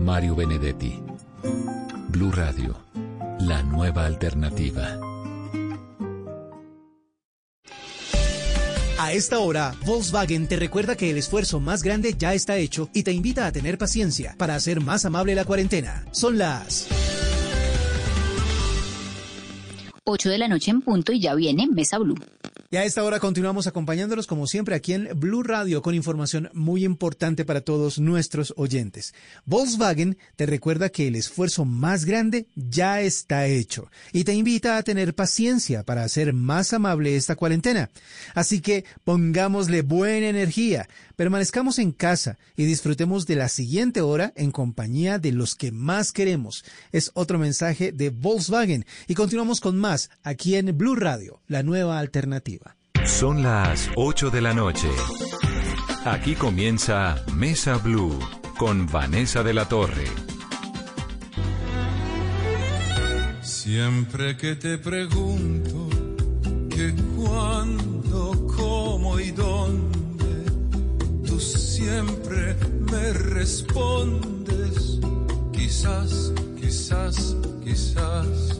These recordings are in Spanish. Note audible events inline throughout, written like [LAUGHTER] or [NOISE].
Mario Benedetti. Blue Radio, la nueva alternativa. A esta hora, Volkswagen te recuerda que el esfuerzo más grande ya está hecho y te invita a tener paciencia para hacer más amable la cuarentena. Son las 8 de la noche en punto y ya viene Mesa Blue. Y a esta hora continuamos acompañándolos como siempre aquí en Blue Radio con información muy importante para todos nuestros oyentes. Volkswagen te recuerda que el esfuerzo más grande ya está hecho y te invita a tener paciencia para hacer más amable esta cuarentena. Así que pongámosle buena energía, permanezcamos en casa y disfrutemos de la siguiente hora en compañía de los que más queremos. Es otro mensaje de Volkswagen y continuamos con más aquí en Blue Radio, la nueva alternativa. Son las 8 de la noche. Aquí comienza Mesa Blue con Vanessa de la Torre. Siempre que te pregunto que cuándo, cómo y dónde, tú siempre me respondes, quizás, quizás, quizás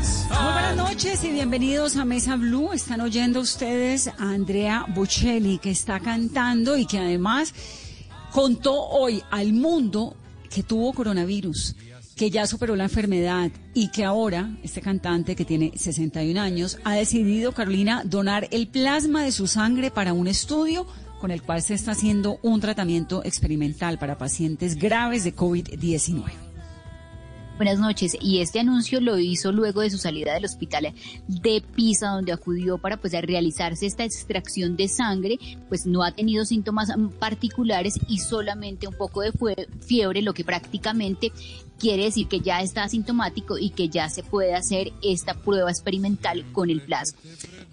Buenas noches y bienvenidos a Mesa Blue. Están oyendo ustedes a Andrea Bocelli que está cantando y que además contó hoy al mundo que tuvo coronavirus, que ya superó la enfermedad y que ahora este cantante que tiene 61 años ha decidido, Carolina, donar el plasma de su sangre para un estudio con el cual se está haciendo un tratamiento experimental para pacientes graves de COVID-19. Buenas noches. Y este anuncio lo hizo luego de su salida del hospital de Pisa, donde acudió para pues realizarse esta extracción de sangre. Pues no ha tenido síntomas particulares y solamente un poco de fiebre, lo que prácticamente quiere decir que ya está asintomático y que ya se puede hacer esta prueba experimental con el plasma.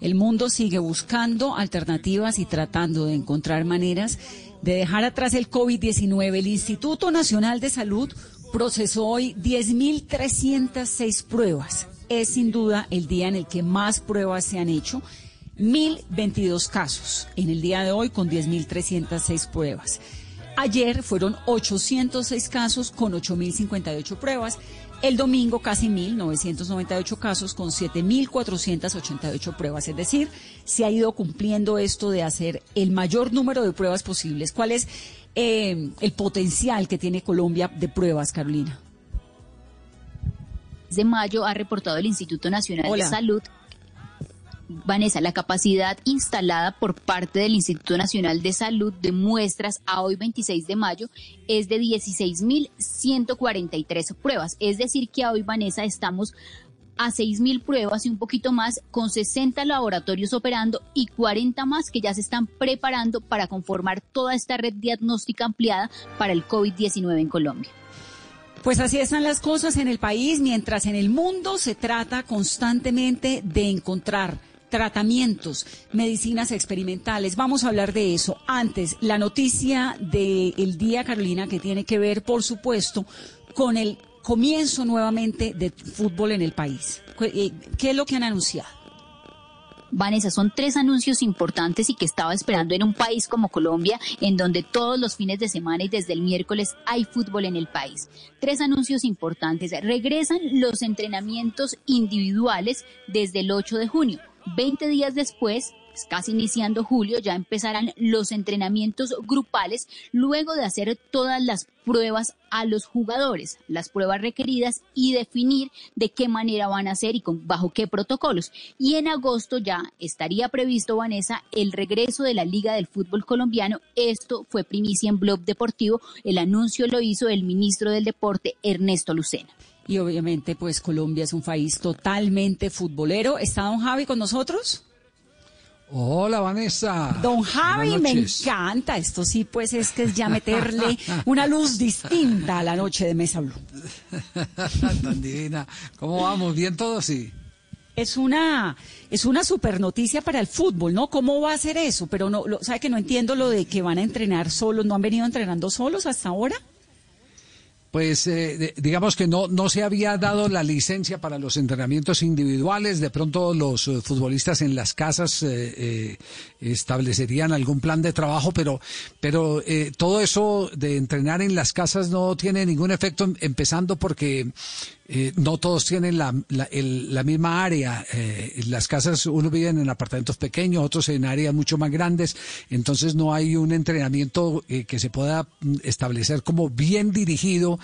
El mundo sigue buscando alternativas y tratando de encontrar maneras de dejar atrás el COVID-19. El Instituto Nacional de Salud procesó hoy 10.306 pruebas. Es sin duda el día en el que más pruebas se han hecho. 1.022 casos en el día de hoy con 10.306 pruebas. Ayer fueron 806 casos con 8.058 pruebas. El domingo casi 1.998 casos con 7.488 pruebas. Es decir, se ha ido cumpliendo esto de hacer el mayor número de pruebas posibles. ¿Cuál es eh, el potencial que tiene Colombia de pruebas, Carolina? De mayo ha reportado el Instituto Nacional de Salud Vanessa, la capacidad instalada por parte del Instituto Nacional de Salud de muestras a hoy 26 de mayo es de 16.143 pruebas. Es decir, que a hoy, Vanessa, estamos a 6.000 pruebas y un poquito más, con 60 laboratorios operando y 40 más que ya se están preparando para conformar toda esta red diagnóstica ampliada para el COVID-19 en Colombia. Pues así están las cosas en el país, mientras en el mundo se trata constantemente de encontrar tratamientos, medicinas experimentales. Vamos a hablar de eso. Antes, la noticia del día, Carolina, que tiene que ver, por supuesto, con el comienzo nuevamente de fútbol en el país. Eh, ¿Qué es lo que han anunciado? Vanessa, son tres anuncios importantes y que estaba esperando en un país como Colombia, en donde todos los fines de semana y desde el miércoles hay fútbol en el país. Tres anuncios importantes. Regresan los entrenamientos individuales desde el 8 de junio. 20 días después, pues, casi iniciando julio, ya empezarán los entrenamientos grupales luego de hacer todas las pruebas a los jugadores, las pruebas requeridas y definir de qué manera van a ser y con, bajo qué protocolos. Y en agosto ya estaría previsto, Vanessa, el regreso de la Liga del Fútbol Colombiano. Esto fue primicia en Blog Deportivo. El anuncio lo hizo el ministro del Deporte, Ernesto Lucena y obviamente pues Colombia es un país totalmente futbolero. ¿Está don Javi con nosotros? Hola Vanessa. Don Javi, me encanta. Esto sí, pues es que es ya meterle una luz distinta a la noche de Mesa Blue. [LAUGHS] Tan divina. ¿Cómo vamos? ¿Bien todos? Sí. Es una, es una super noticia para el fútbol, ¿no? ¿Cómo va a ser eso? Pero no, lo, ¿sabe que no entiendo lo de que van a entrenar solos? ¿No han venido entrenando solos hasta ahora? Pues eh, digamos que no, no se había dado la licencia para los entrenamientos individuales. De pronto los eh, futbolistas en las casas eh, eh, establecerían algún plan de trabajo, pero, pero eh, todo eso de entrenar en las casas no tiene ningún efecto, em- empezando porque eh, no todos tienen la, la, el- la misma área. Eh, las casas unos viven en apartamentos pequeños, otros en áreas mucho más grandes, entonces no hay un entrenamiento eh, que se pueda mm, establecer como bien dirigido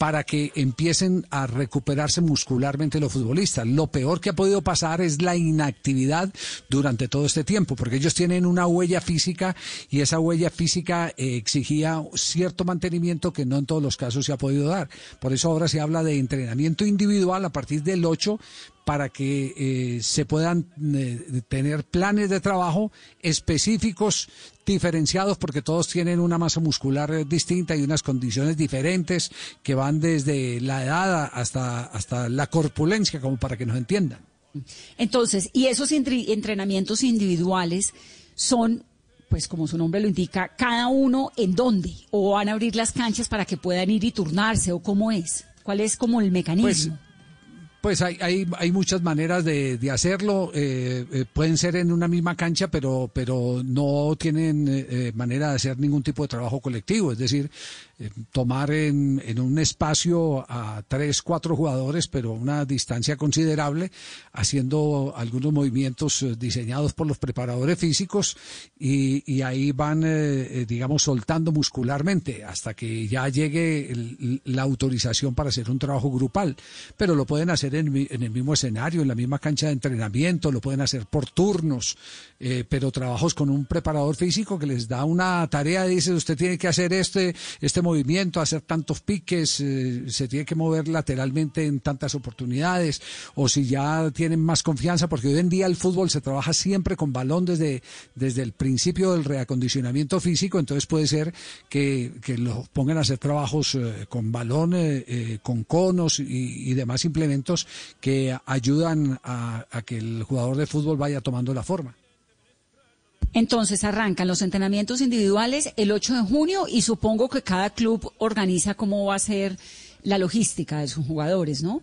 para que empiecen a recuperarse muscularmente los futbolistas. Lo peor que ha podido pasar es la inactividad durante todo este tiempo, porque ellos tienen una huella física y esa huella física eh, exigía cierto mantenimiento que no en todos los casos se ha podido dar. Por eso ahora se habla de entrenamiento individual a partir del 8 para que eh, se puedan eh, tener planes de trabajo específicos, diferenciados, porque todos tienen una masa muscular eh, distinta y unas condiciones diferentes que van desde la edad hasta, hasta la corpulencia, como para que nos entiendan. Entonces, y esos entre- entrenamientos individuales son, pues como su nombre lo indica, cada uno en dónde, o van a abrir las canchas para que puedan ir y turnarse, o cómo es, cuál es como el mecanismo. Pues hay, hay, hay muchas maneras de, de hacerlo. eh, eh, pueden ser en una misma cancha, pero, pero no tienen eh, eh, manera de hacer ningún tipo de trabajo colectivo. Es decir, tomar en, un espacio a tres, cuatro jugadores, pero a una distancia considerable, haciendo algunos movimientos eh, diseñados por los preparadores físicos y, ahí van, eh, eh, digamos, soltando muscularmente hasta que ya llegue la autorización para hacer un trabajo grupal. Pero lo pueden hacer en, en el mismo escenario, en la misma cancha de entrenamiento, lo pueden hacer por turnos, eh, pero trabajos con un preparador físico que les da una tarea, dice, usted tiene que hacer este, este movimiento, hacer tantos piques, eh, se tiene que mover lateralmente en tantas oportunidades, o si ya tienen más confianza, porque hoy en día el fútbol se trabaja siempre con balón desde, desde el principio del reacondicionamiento físico, entonces puede ser que, que lo pongan a hacer trabajos eh, con balón, eh, eh, con conos y, demás implementos que ayudan a que el jugador de fútbol vaya tomando la forma. Entonces arrancan los entrenamientos individuales el 8 de junio y supongo que cada club organiza cómo va a ser la logística de sus jugadores, ¿no?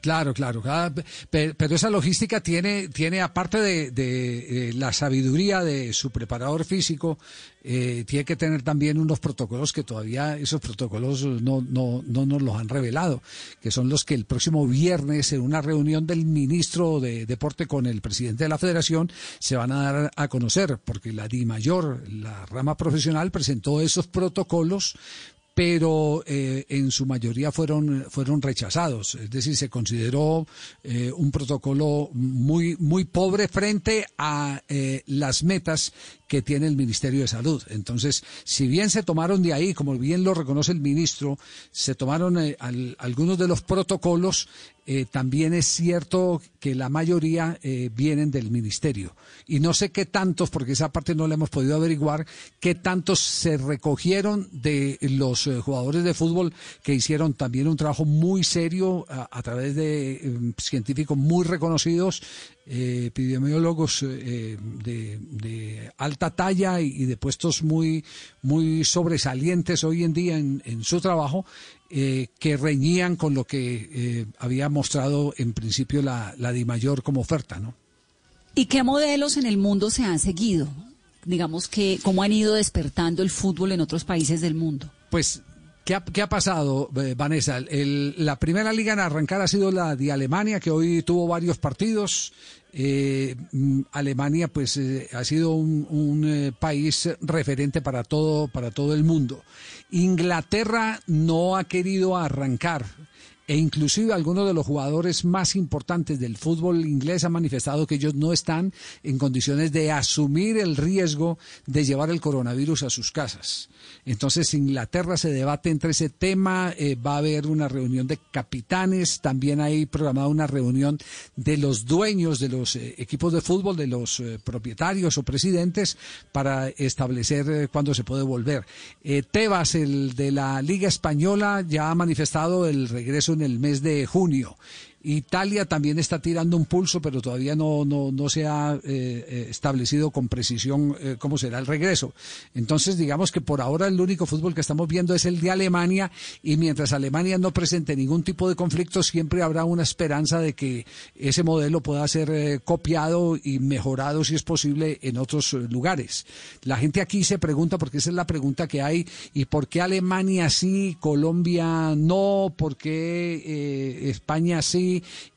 Claro, claro. pe- pero esa logística tiene, tiene aparte de, de, eh, la sabiduría de su preparador físico, eh, tiene que tener también unos protocolos que todavía esos protocolos no, no, no nos los han revelado, que son los que el próximo viernes en una reunión del ministro de Deporte con el presidente de la Federación se van a dar a conocer, porque la Di Mayor, la rama profesional, presentó esos protocolos pero eh, en su mayoría fueron fueron rechazados. Es decir se consideró eh, un protocolo muy muy pobre frente a eh, las metas que tiene el Ministerio de Salud. Entonces si bien se tomaron de ahí como bien lo reconoce el ministro se tomaron eh, al- algunos de los protocolos eh, también es cierto que la mayoría eh, vienen del ministerio. Y no sé qué tantos, porque esa parte no la hemos podido averiguar, qué tantos se recogieron de los eh, jugadores de fútbol que hicieron también un trabajo muy serio a, través de eh, científicos muy reconocidos, eh, epidemiólogos de, alta talla y, de puestos muy, muy sobresalientes hoy en día en su trabajo eh, que reñían con lo que eh, había mostrado en principio la, la DIMAYOR como oferta, ¿no? ¿Y qué modelos en el mundo se han seguido? Digamos que cómo han ido despertando el fútbol en otros países del mundo. Pues, ¿qué ha, qué ha pasado, eh, Vanessa? El- la primera liga en arrancar ha sido la de Alemania, que hoy tuvo varios partidos. Eh, mm, Alemania, pues, eh, ha sido un, eh, país referente para todo, para todo el mundo. Inglaterra no ha querido arrancar. E inclusive algunos de los jugadores más importantes del fútbol inglés han manifestado que ellos no están en condiciones de asumir el riesgo de llevar el coronavirus a sus casas. Entonces Inglaterra se debate entre ese tema, eh, va a haber una reunión de capitanes, también hay programada una reunión de los dueños de los eh, equipos de fútbol, de los eh, propietarios o presidentes, para establecer cuándo se puede volver. Tebas, el de la Liga Española, ya ha manifestado el regreso en el mes de junio. Italia también está tirando un pulso, pero todavía no, no, no se ha eh, eh, establecido con precisión eh, cómo será el regreso. Entonces, digamos que por ahora el único fútbol que estamos viendo es el de Alemania y mientras Alemania no presente ningún tipo de conflicto, siempre habrá una esperanza de que ese modelo pueda ser copiado y mejorado, si es posible, en otros lugares. La gente aquí se pregunta, porque esa es la pregunta que hay, ¿y por qué Alemania sí, Colombia no? ¿Por qué España sí?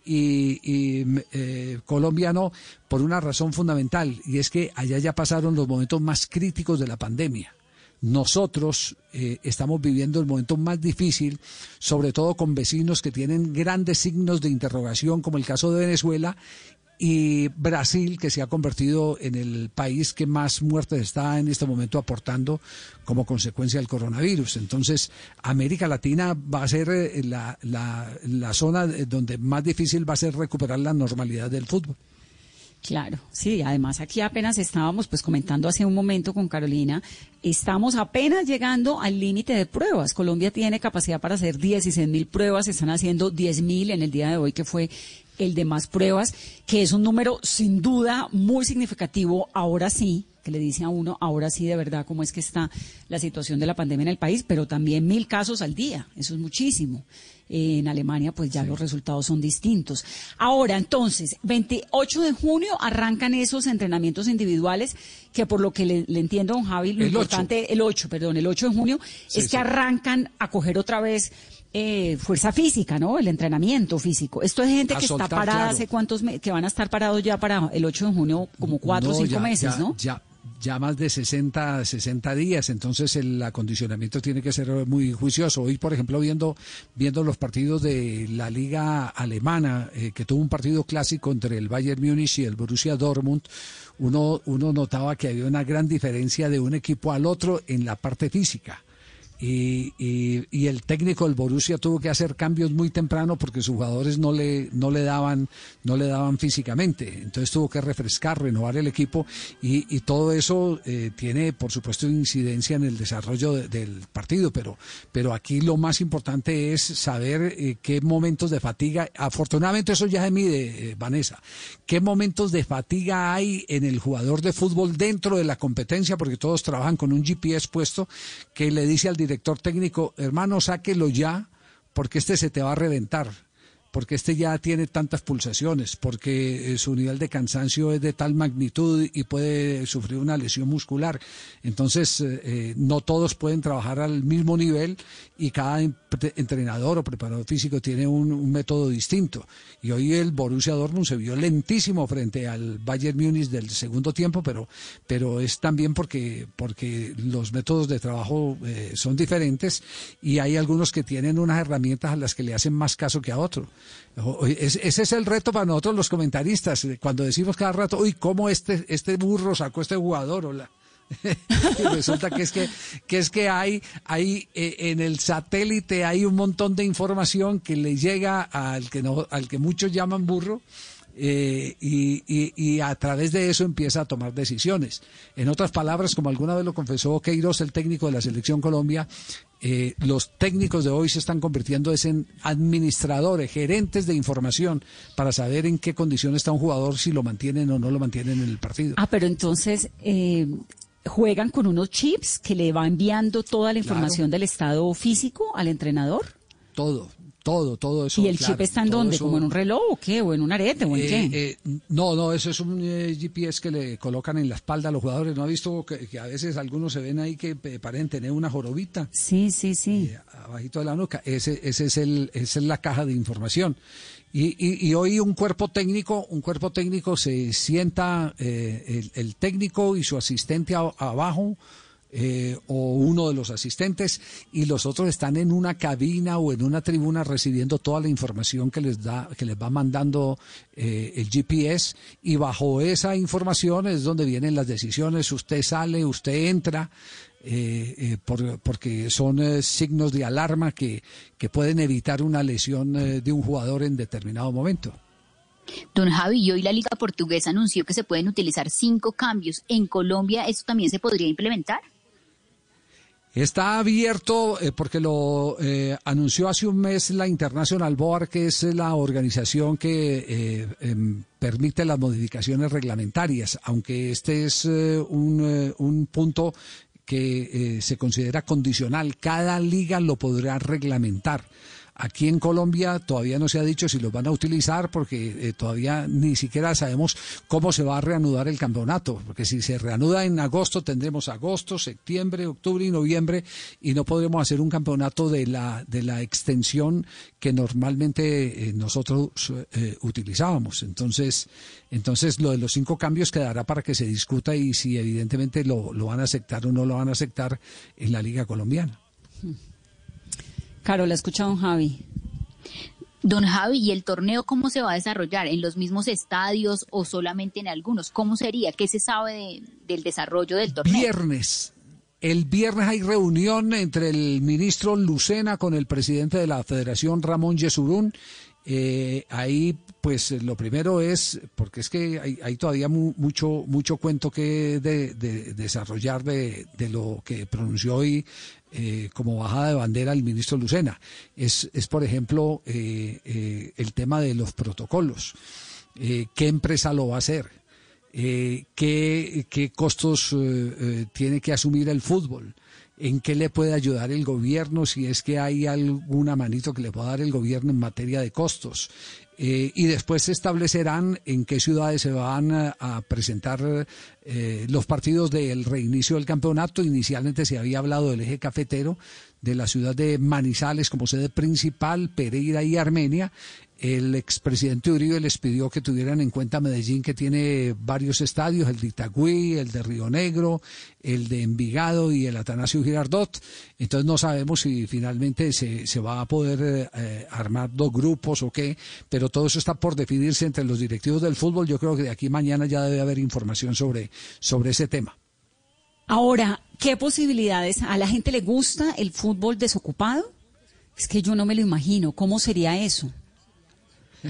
Y, eh, Colombia no, por una razón fundamental, y es que allá ya pasaron los momentos más críticos de la pandemia. Nosotros eh, estamos viviendo el momento más difícil, sobre todo con vecinos que tienen grandes signos de interrogación, como el caso de Venezuela, y Brasil, que se ha convertido en el país que más muertes está en este momento aportando como consecuencia del coronavirus. Entonces, América Latina va a ser eh, la, la, la zona donde más difícil va a ser recuperar la normalidad del fútbol. Claro, sí, además aquí apenas estábamos pues comentando hace un momento con Carolina, estamos apenas llegando al límite de pruebas. Colombia tiene capacidad para hacer 16 mil pruebas, están haciendo 10 mil en el día de hoy que fue el de más pruebas, que es un número sin duda muy significativo, ahora sí, que le dice a uno, ahora sí de verdad cómo es que está la situación de la pandemia en el país, pero también mil casos al día, eso es muchísimo. en Alemania pues ya los resultados son distintos. Ahora, entonces, 28 de junio arrancan esos entrenamientos individuales, que por lo que le, entiendo, don Javi, lo importante, el 8, perdón, el 8 de junio, es que arrancan a coger otra vez eh, fuerza física, ¿no? El entrenamiento físico. Esto es gente que está parada hace cuántos meses, que van a estar parados ya para el 8 de junio, como cuatro o cinco meses, ¿no? Ya, ya más de 60, 60 días, entonces el acondicionamiento tiene que ser muy juicioso. Hoy, por ejemplo, viendo, viendo los partidos de la liga alemana, eh, que tuvo un partido clásico entre el Bayern Múnich y el Borussia Dortmund, uno, uno notaba que había una gran diferencia de un equipo al otro en la parte física. Y, y, el técnico del Borussia tuvo que hacer cambios muy temprano porque sus jugadores no le no le daban no le daban físicamente. Entonces tuvo que refrescar renovar el equipo y, y todo eso eh, tiene por supuesto incidencia en el desarrollo del partido pero pero aquí lo más importante es saber eh, qué momentos de fatiga afortunadamente eso ya se mide eh, Vanessa qué momentos de fatiga hay en el jugador de fútbol dentro de la competencia porque todos trabajan con un GPS puesto que le dice al director técnico, hermano, sáquelo ya, porque este se te va a reventar porque este ya tiene tantas pulsaciones, porque eh, su nivel de cansancio es de tal magnitud y puede sufrir una lesión muscular. Entonces, eh, eh, no todos pueden trabajar al mismo nivel y cada entrenador o preparador físico tiene un, método distinto. Y hoy el Borussia Dortmund se vio lentísimo frente al Bayern Múnich del segundo tiempo, pero, pero es también porque, porque los métodos de trabajo son diferentes y hay algunos que tienen unas herramientas a las que le hacen más caso que a otros. Ese es el reto para nosotros los comentaristas, cuando decimos cada rato, uy, ¿cómo este, este burro sacó este jugador? [LAUGHS] Y resulta que es que, que es que hay, hay eh, en el satélite hay un montón de información que le llega al que no, al que muchos llaman burro, eh, y, y, a través de eso empieza a tomar decisiones. En otras palabras, como alguna vez lo confesó Queiroz, el técnico de la Selección Colombia, eh, los técnicos de hoy se están convirtiendo en administradores, gerentes de información para saber en qué condición está un jugador, si lo mantienen o no lo mantienen en el partido. Ah, pero entonces... Eh, ¿Juegan con unos chips que le va enviando toda la información del estado físico al entrenador? Todo, todo, todo eso. ¿Y el chip está en dónde? ¿Como en un reloj o qué? ¿O en un arete? ¿O en eh, qué? Eh, no, no, eso es un eh, GPS que le colocan en la espalda a los jugadores. ¿No ha visto que, a veces algunos se ven ahí que parecen tener una jorobita? Sí, sí, sí. abajito de la nuca. Ese, ese es el, esa es la caja de información. Y, y, hoy un cuerpo técnico, un cuerpo técnico se sienta, el, técnico y su asistente abajo eh, o uno de los asistentes y los otros están en una cabina o en una tribuna recibiendo toda la información que les da que les va mandando eh, el GPS y bajo esa información es donde vienen las decisiones usted sale usted entra eh, por, porque son signos de alarma que, que pueden evitar una lesión de un jugador en determinado momento. Don Javi, hoy la Liga Portuguesa anunció que se pueden utilizar cinco cambios. ¿En Colombia esto también se podría implementar? Está abierto eh, porque lo eh, anunció hace un mes la International Board, que es la organización que eh, em, permite las modificaciones reglamentarias, aunque este es un, un punto que se considera condicional. Cada liga lo podrá reglamentar. Aquí en Colombia todavía no se ha dicho si los van a utilizar porque eh, todavía ni siquiera sabemos cómo se va a reanudar el campeonato, porque si se reanuda en agosto tendremos agosto, septiembre, octubre y noviembre y no podremos hacer un campeonato de la de la extensión que normalmente eh, nosotros eh, utilizábamos. Entonces, entonces lo de los cinco cambios quedará para que se discuta y si evidentemente lo, lo van a aceptar o no lo van a aceptar en la liga colombiana. Carol, escucha don Javi. Don Javi, ¿y el torneo cómo se va a desarrollar? ¿En los mismos estadios o solamente en algunos? ¿Cómo sería? ¿Qué se sabe del desarrollo del torneo? Viernes. El viernes hay reunión entre el ministro Lucena con el presidente de la Federación, Ramón Yesurún. Eh, ahí, pues lo primero es, porque es que hay, todavía mucho, mucho cuento que desarrollar de, de, lo que pronunció hoy eh, como bajada de bandera el ministro Lucena. Es, es por ejemplo, eh, eh, el tema de los protocolos. ¿Qué empresa lo va a hacer? ¿qué, ¿Qué costos tiene que asumir el fútbol? En qué le puede ayudar el gobierno, si es que hay alguna manito que le pueda dar el gobierno en materia de costos. Eh, y después se establecerán en qué ciudades se van a, presentar eh, los partidos del reinicio del campeonato. Inicialmente se había hablado del eje cafetero, de la ciudad de Manizales como sede principal, Pereira y Armenia, el expresidente Uribe les pidió que tuvieran en cuenta Medellín, que tiene varios estadios, el de Itagüí, el de Río Negro, el de Envigado y el Atanasio Girardot. Entonces no sabemos si finalmente se, se va a poder eh, armar dos grupos o qué, pero todo eso está por definirse entre los directivos del fútbol. Yo creo que de aquí mañana ya debe haber información sobre, sobre ese tema. Ahora, ¿qué posibilidades? ¿A la gente le gusta el fútbol desocupado? Es que yo no me lo imagino. ¿Cómo sería eso?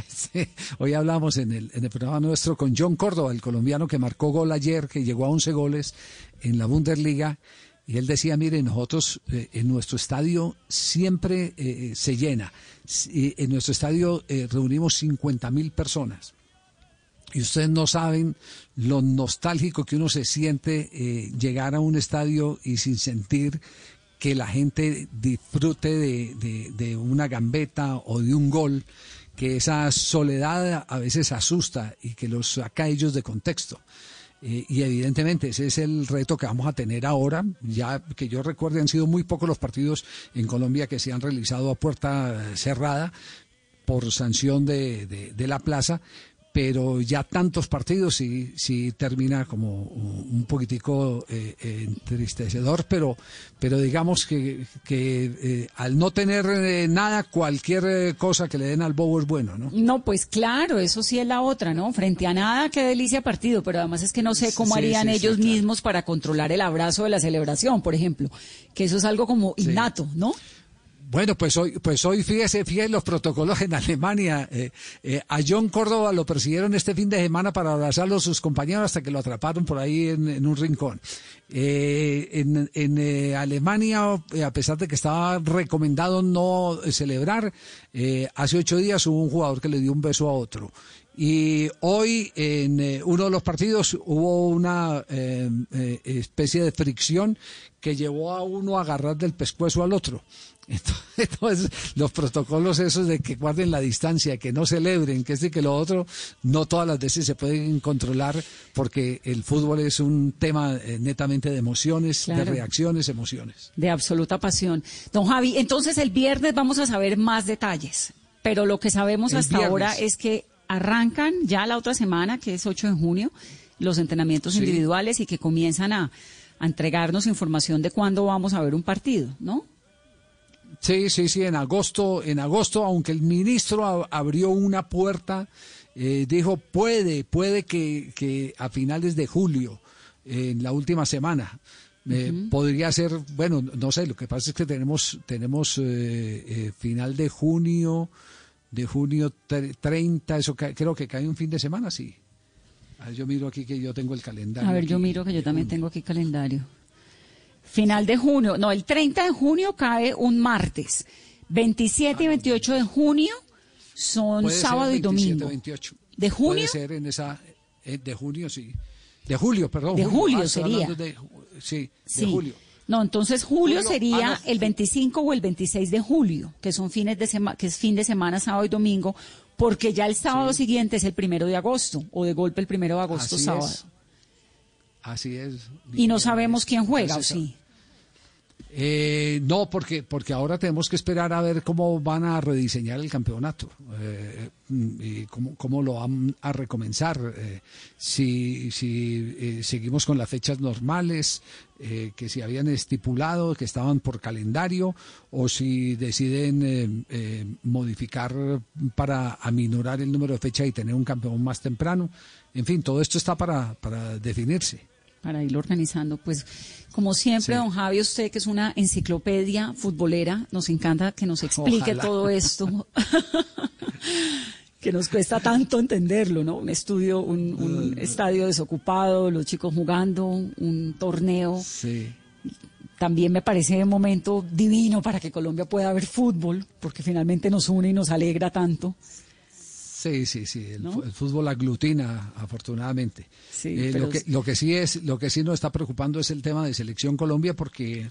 [LAUGHS] hoy hablamos en el, en el programa nuestro con John Córdoba, el colombiano que marcó gol ayer, que llegó a 11 goles en la Bundesliga. Y él decía, mire, nosotros eh, en nuestro estadio siempre eh, se llena. en nuestro estadio eh, reunimos 50 mil personas. Y ustedes no saben lo nostálgico que uno se siente llegar a un estadio y sin sentir que la gente disfrute de una gambeta o de un gol que esa soledad a veces asusta y que los saca ellos de contexto. Eh, y evidentemente ese es el reto que vamos a tener ahora. Ya que yo recuerde han sido muy pocos los partidos en Colombia que se han realizado a puerta cerrada por sanción de, de la plaza, pero ya tantos partidos sí, sí termina como un poquitico eh, entristecedor, pero, pero digamos que, que eh, al no tener eh, nada, cualquier cosa que le den al bobo es bueno, ¿no? No, pues claro, eso sí es la otra, ¿no? Frente a nada, qué delicia partido, pero además es que no sé cómo harían ellos mismos para controlar el abrazo de la celebración, por ejemplo, que eso es algo como innato, ¿no? Bueno, pues hoy, pues hoy fíjese, fíjese los protocolos en [LAUGHS] Alemania. Eh, eh, a John Córdoba lo persiguieron este fin de semana para abrazarlo a sus compañeros hasta que lo atraparon por ahí en, un rincón. Eh, en, en Alemania, a pesar de que estaba recomendado no celebrar, hace ocho días hubo un jugador que le dio un beso a otro. Y hoy en uno de los partidos hubo una especie de fricción que llevó a uno a agarrar del pescuezo al otro. [LAUGHS] Entonces, los protocolos esos de que guarden la distancia, que no celebren, que este que lo otro, no todas las veces se pueden controlar porque el fútbol es un tema eh, netamente de emociones, de reacciones, emociones. De absoluta pasión. Don Javi, entonces el viernes vamos a saber más detalles, pero lo que sabemos hasta ahora es que arrancan ya la otra semana, que es 8 de junio, los entrenamientos individuales y que comienzan a a entregarnos información de cuándo vamos a ver un partido, ¿no? Sí, sí, sí, en agosto, en agosto, aunque el ministro abrió una puerta, eh, dijo puede, puede que, que a finales de julio, eh, en la última semana, eh, podría ser, bueno, no sé, lo que pasa es que tenemos, tenemos eh, eh, final de junio, de junio tre- 30, eso creo que cae un fin de semana, sí. A ver, yo miro aquí que yo tengo el calendario. A ver, yo miro que yo también tengo aquí calendario. Final de junio, no, el 30 de junio cae un martes. 27 y 28 de junio son ser sábado y 27, domingo. 28. ¿De junio? Puede ser en esa, eh, de junio, sí. De julio, perdón. De julio estoy sería. de ju- sí, de Sí. julio. No, entonces julio, Julio, sería ah, no. el 25 o el 26 de julio, que son fines de semana, que es fin de semana, sábado y domingo, porque ya el sábado siguiente es el primero de agosto, o de golpe el primero de agosto, Así sábado. es. Así es. Y no sabemos quién juega, ¿o sí? Eh, no, porque, porque ahora tenemos que esperar a ver cómo van a rediseñar el campeonato eh, y cómo, cómo lo van a recomenzar. eh, si si eh, seguimos con las fechas normales que se habían estipulado, que estaban por calendario, o si deciden modificar para aminorar el número de fechas y tener un campeón más temprano. En fin, todo esto está para, para definirse. Para irlo organizando. Pues, como siempre, Sí. don Javi, usted que es una enciclopedia futbolera, nos encanta que nos explique Ojalá. todo esto. [LAUGHS] que nos cuesta tanto entenderlo, ¿no? Un estudio, un, un estadio desocupado, los chicos jugando, un torneo. Sí. También me parece un momento divino para que Colombia pueda ver fútbol, porque finalmente nos une y nos alegra tanto. Sí, sí, sí. El, ¿No? fu- el fútbol aglutina, afortunadamente. Sí, Eh, pero lo que lo que sí es, lo que sí nos está preocupando es el tema de selección Colombia, porque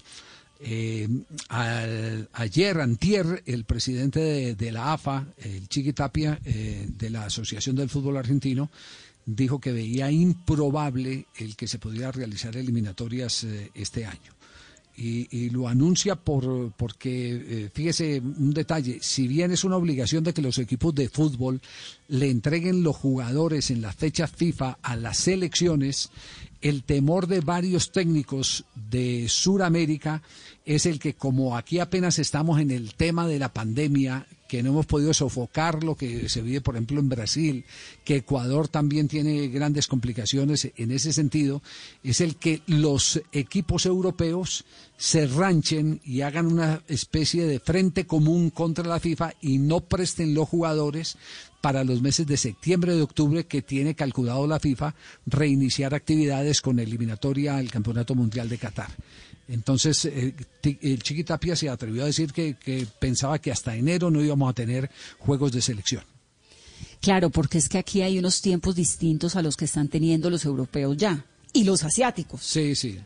eh, al- ayer, antier, el presidente de, de la AFA, el Chiqui Tapia, eh, de la Asociación del Fútbol Argentino, dijo que veía improbable el que se pudiera realizar eliminatorias eh, este año y, y lo anuncia por porque eh, fíjese un detalle si bien es una obligación de que los equipos de fútbol le entreguen los jugadores en las fechas FIFA a las selecciones el temor de varios técnicos de Sudamérica es el que como aquí apenas estamos en el tema de la pandemia que no hemos podido sofocar lo que se vive, por ejemplo, en Brasil, que Ecuador también tiene grandes complicaciones en ese sentido, es el que los equipos europeos se ranchen y hagan una especie de frente común contra la FIFA y no presten los jugadores para los meses de septiembre de octubre que tiene calculado la FIFA reiniciar actividades con eliminatoria al Campeonato Mundial de Qatar. Entonces, eh, el Chiquitapia se atrevió a decir que, que pensaba que hasta enero no íbamos a tener juegos de selección. Claro, porque es que aquí hay unos tiempos distintos a los que están teniendo los europeos ya, y los asiáticos, Sí, sí,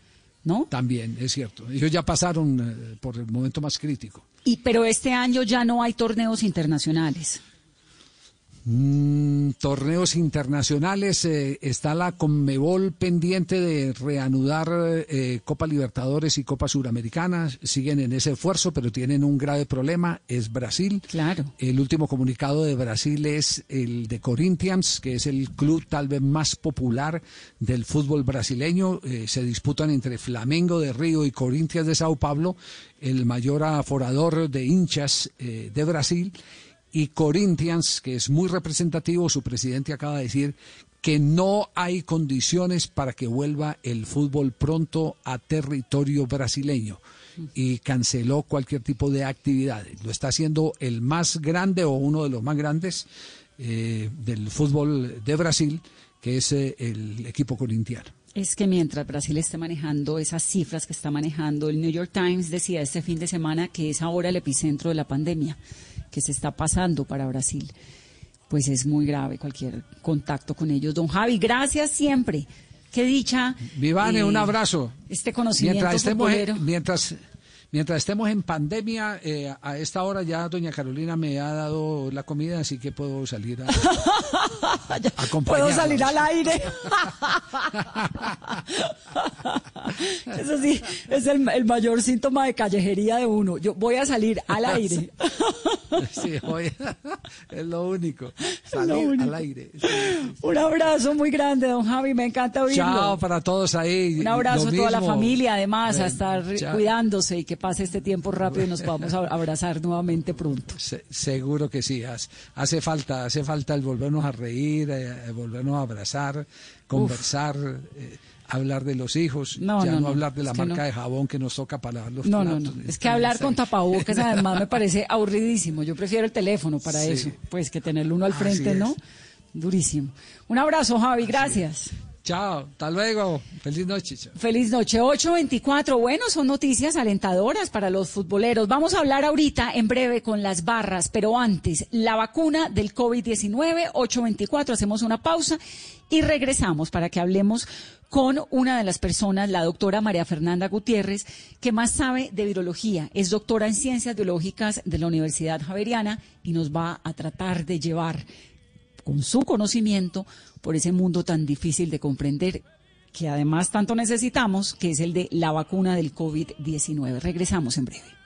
¿no? también, es cierto. Ellos ya pasaron eh, por el momento más crítico. Y, pero este año ya no hay torneos internacionales. Mm, torneos internacionales, eh, está la Conmebol pendiente de reanudar eh, Copa Libertadores y Copa Suramericana, siguen en ese esfuerzo, pero tienen un grave problema, es Brasil. Claro. El último comunicado de Brasil es el de Corinthians, que es el club tal vez más popular del fútbol brasileño. Eh, se disputan entre Flamengo de Río y Corinthians de Sao Paulo, el mayor aforador de hinchas eh, de Brasil. Y Corinthians, que es muy representativo, su presidente acaba de decir que no hay condiciones para que vuelva el fútbol pronto a territorio brasileño y canceló cualquier tipo de actividades. Lo está haciendo el más grande o uno de los más grandes eh, del fútbol de Brasil, que es eh, el equipo corintiano. Es que mientras Brasil esté manejando esas cifras que está manejando, el New York Times decía este fin de semana que es ahora el epicentro de la pandemia que se está pasando para Brasil. Pues es muy grave cualquier contacto con ellos. Don Javi, gracias siempre. Qué dicha. Vivane, eh, un abrazo. Este conocimiento Mientras estemos, mientras, mientras estemos en pandemia, eh, a esta hora ya doña Carolina me ha dado la comida, así que puedo salir a, [LAUGHS] a Puedo salir al aire. [LAUGHS] Eso sí, es el, el mayor síntoma de callejería de uno. Yo voy a salir al [LAUGHS] aire. Sí, oye, es lo único. Salir único. al aire. Sí, sí, sí. Un abrazo muy grande, don Javi, me encanta oírlo. Chao para todos ahí. Un abrazo Lo a toda la familia, además, a estar chao. cuidándose y que pase este tiempo rápido y nos podamos ab- abrazar nuevamente pronto. Se- seguro que sí. Hace, hace falta, hace falta el volvernos a reír, eh, volvernos a abrazar, conversar, eh, hablar de los hijos, No, ya no, hablar de la marca de jabón que nos toca para lavar los No, no, platos. no. Es que hablar con tapabocas además me parece aburridísimo. Yo prefiero el teléfono para Sí. eso, pues que tenerlo uno al frente. ¿no? Durísimo. Un abrazo, Javi, gracias. Chao, hasta luego. Feliz noche. Feliz noche, 8.24. Bueno, son noticias alentadoras para los futboleros. Vamos a hablar ahorita en breve con las barras, pero antes, la vacuna del COVID-19, 8.24, hacemos una pausa y regresamos para que hablemos con una de las personas, la doctora María Fernanda Gutiérrez, que más sabe de virología. Es doctora en ciencias biológicas de la Universidad Javeriana y nos va a tratar de llevar con su conocimiento por ese mundo tan difícil de comprender que además tanto necesitamos, que es el de la vacuna del COVID-19. Regresamos en breve.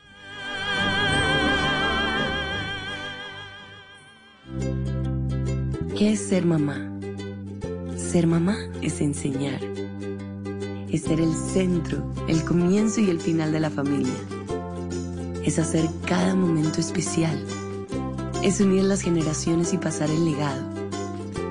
¿Qué es ser mamá? Ser mamá es enseñar. Es ser el centro, el comienzo y el final de la familia. Es hacer cada momento especial. Es unir las generaciones y pasar el legado.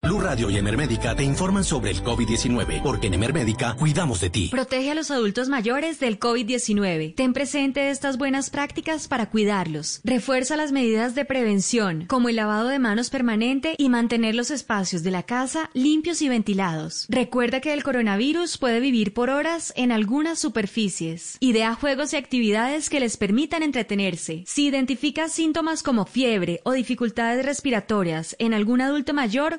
Blue Radio y Emermédica te informan sobre el COVID-19, porque en Emermédica cuidamos de ti. Protege a los adultos mayores del COVID-19. Ten presente estas buenas prácticas para cuidarlos. Refuerza las medidas de prevención, como el lavado de manos permanente y mantener los espacios de la casa limpios y ventilados. Recuerda que el coronavirus puede vivir por horas en algunas superficies. Idea juegos y actividades que les permitan entretenerse. Si identificas síntomas como fiebre o dificultades respiratorias en algún adulto mayor,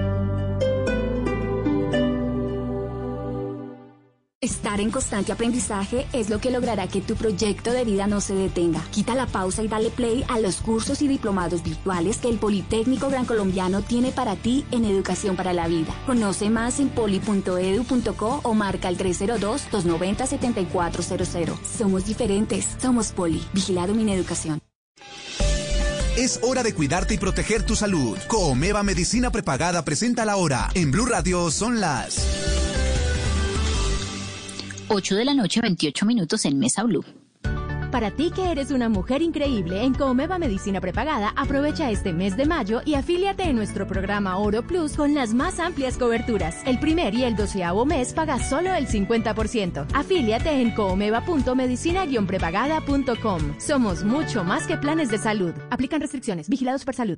Estar en constante aprendizaje es lo que logrará que tu proyecto de vida no se detenga. Quita la pausa y dale play a los cursos y diplomados virtuales que el Politécnico Gran Colombiano tiene para ti en Educación para la Vida. Conoce más en poli.edu.co o marca el 302-290-7400. Somos diferentes. Somos Poli. Vigilado Mineducación. Es hora de cuidarte y proteger tu salud. Coomeva Medicina Prepagada presenta la hora. En Blue Radio son las 8 de la noche, 28 minutos en Mesa Blue. Para ti que eres una mujer increíble en Comeva Medicina Prepagada, aprovecha este mes de mayo y afíliate en nuestro programa Oro Plus con las más amplias coberturas. El primer y el doceavo mes paga solo el 50%. Afíliate en coomeva.medicina-prepagada.com. Somos mucho más que planes de salud. Aplican restricciones. Vigilados por salud.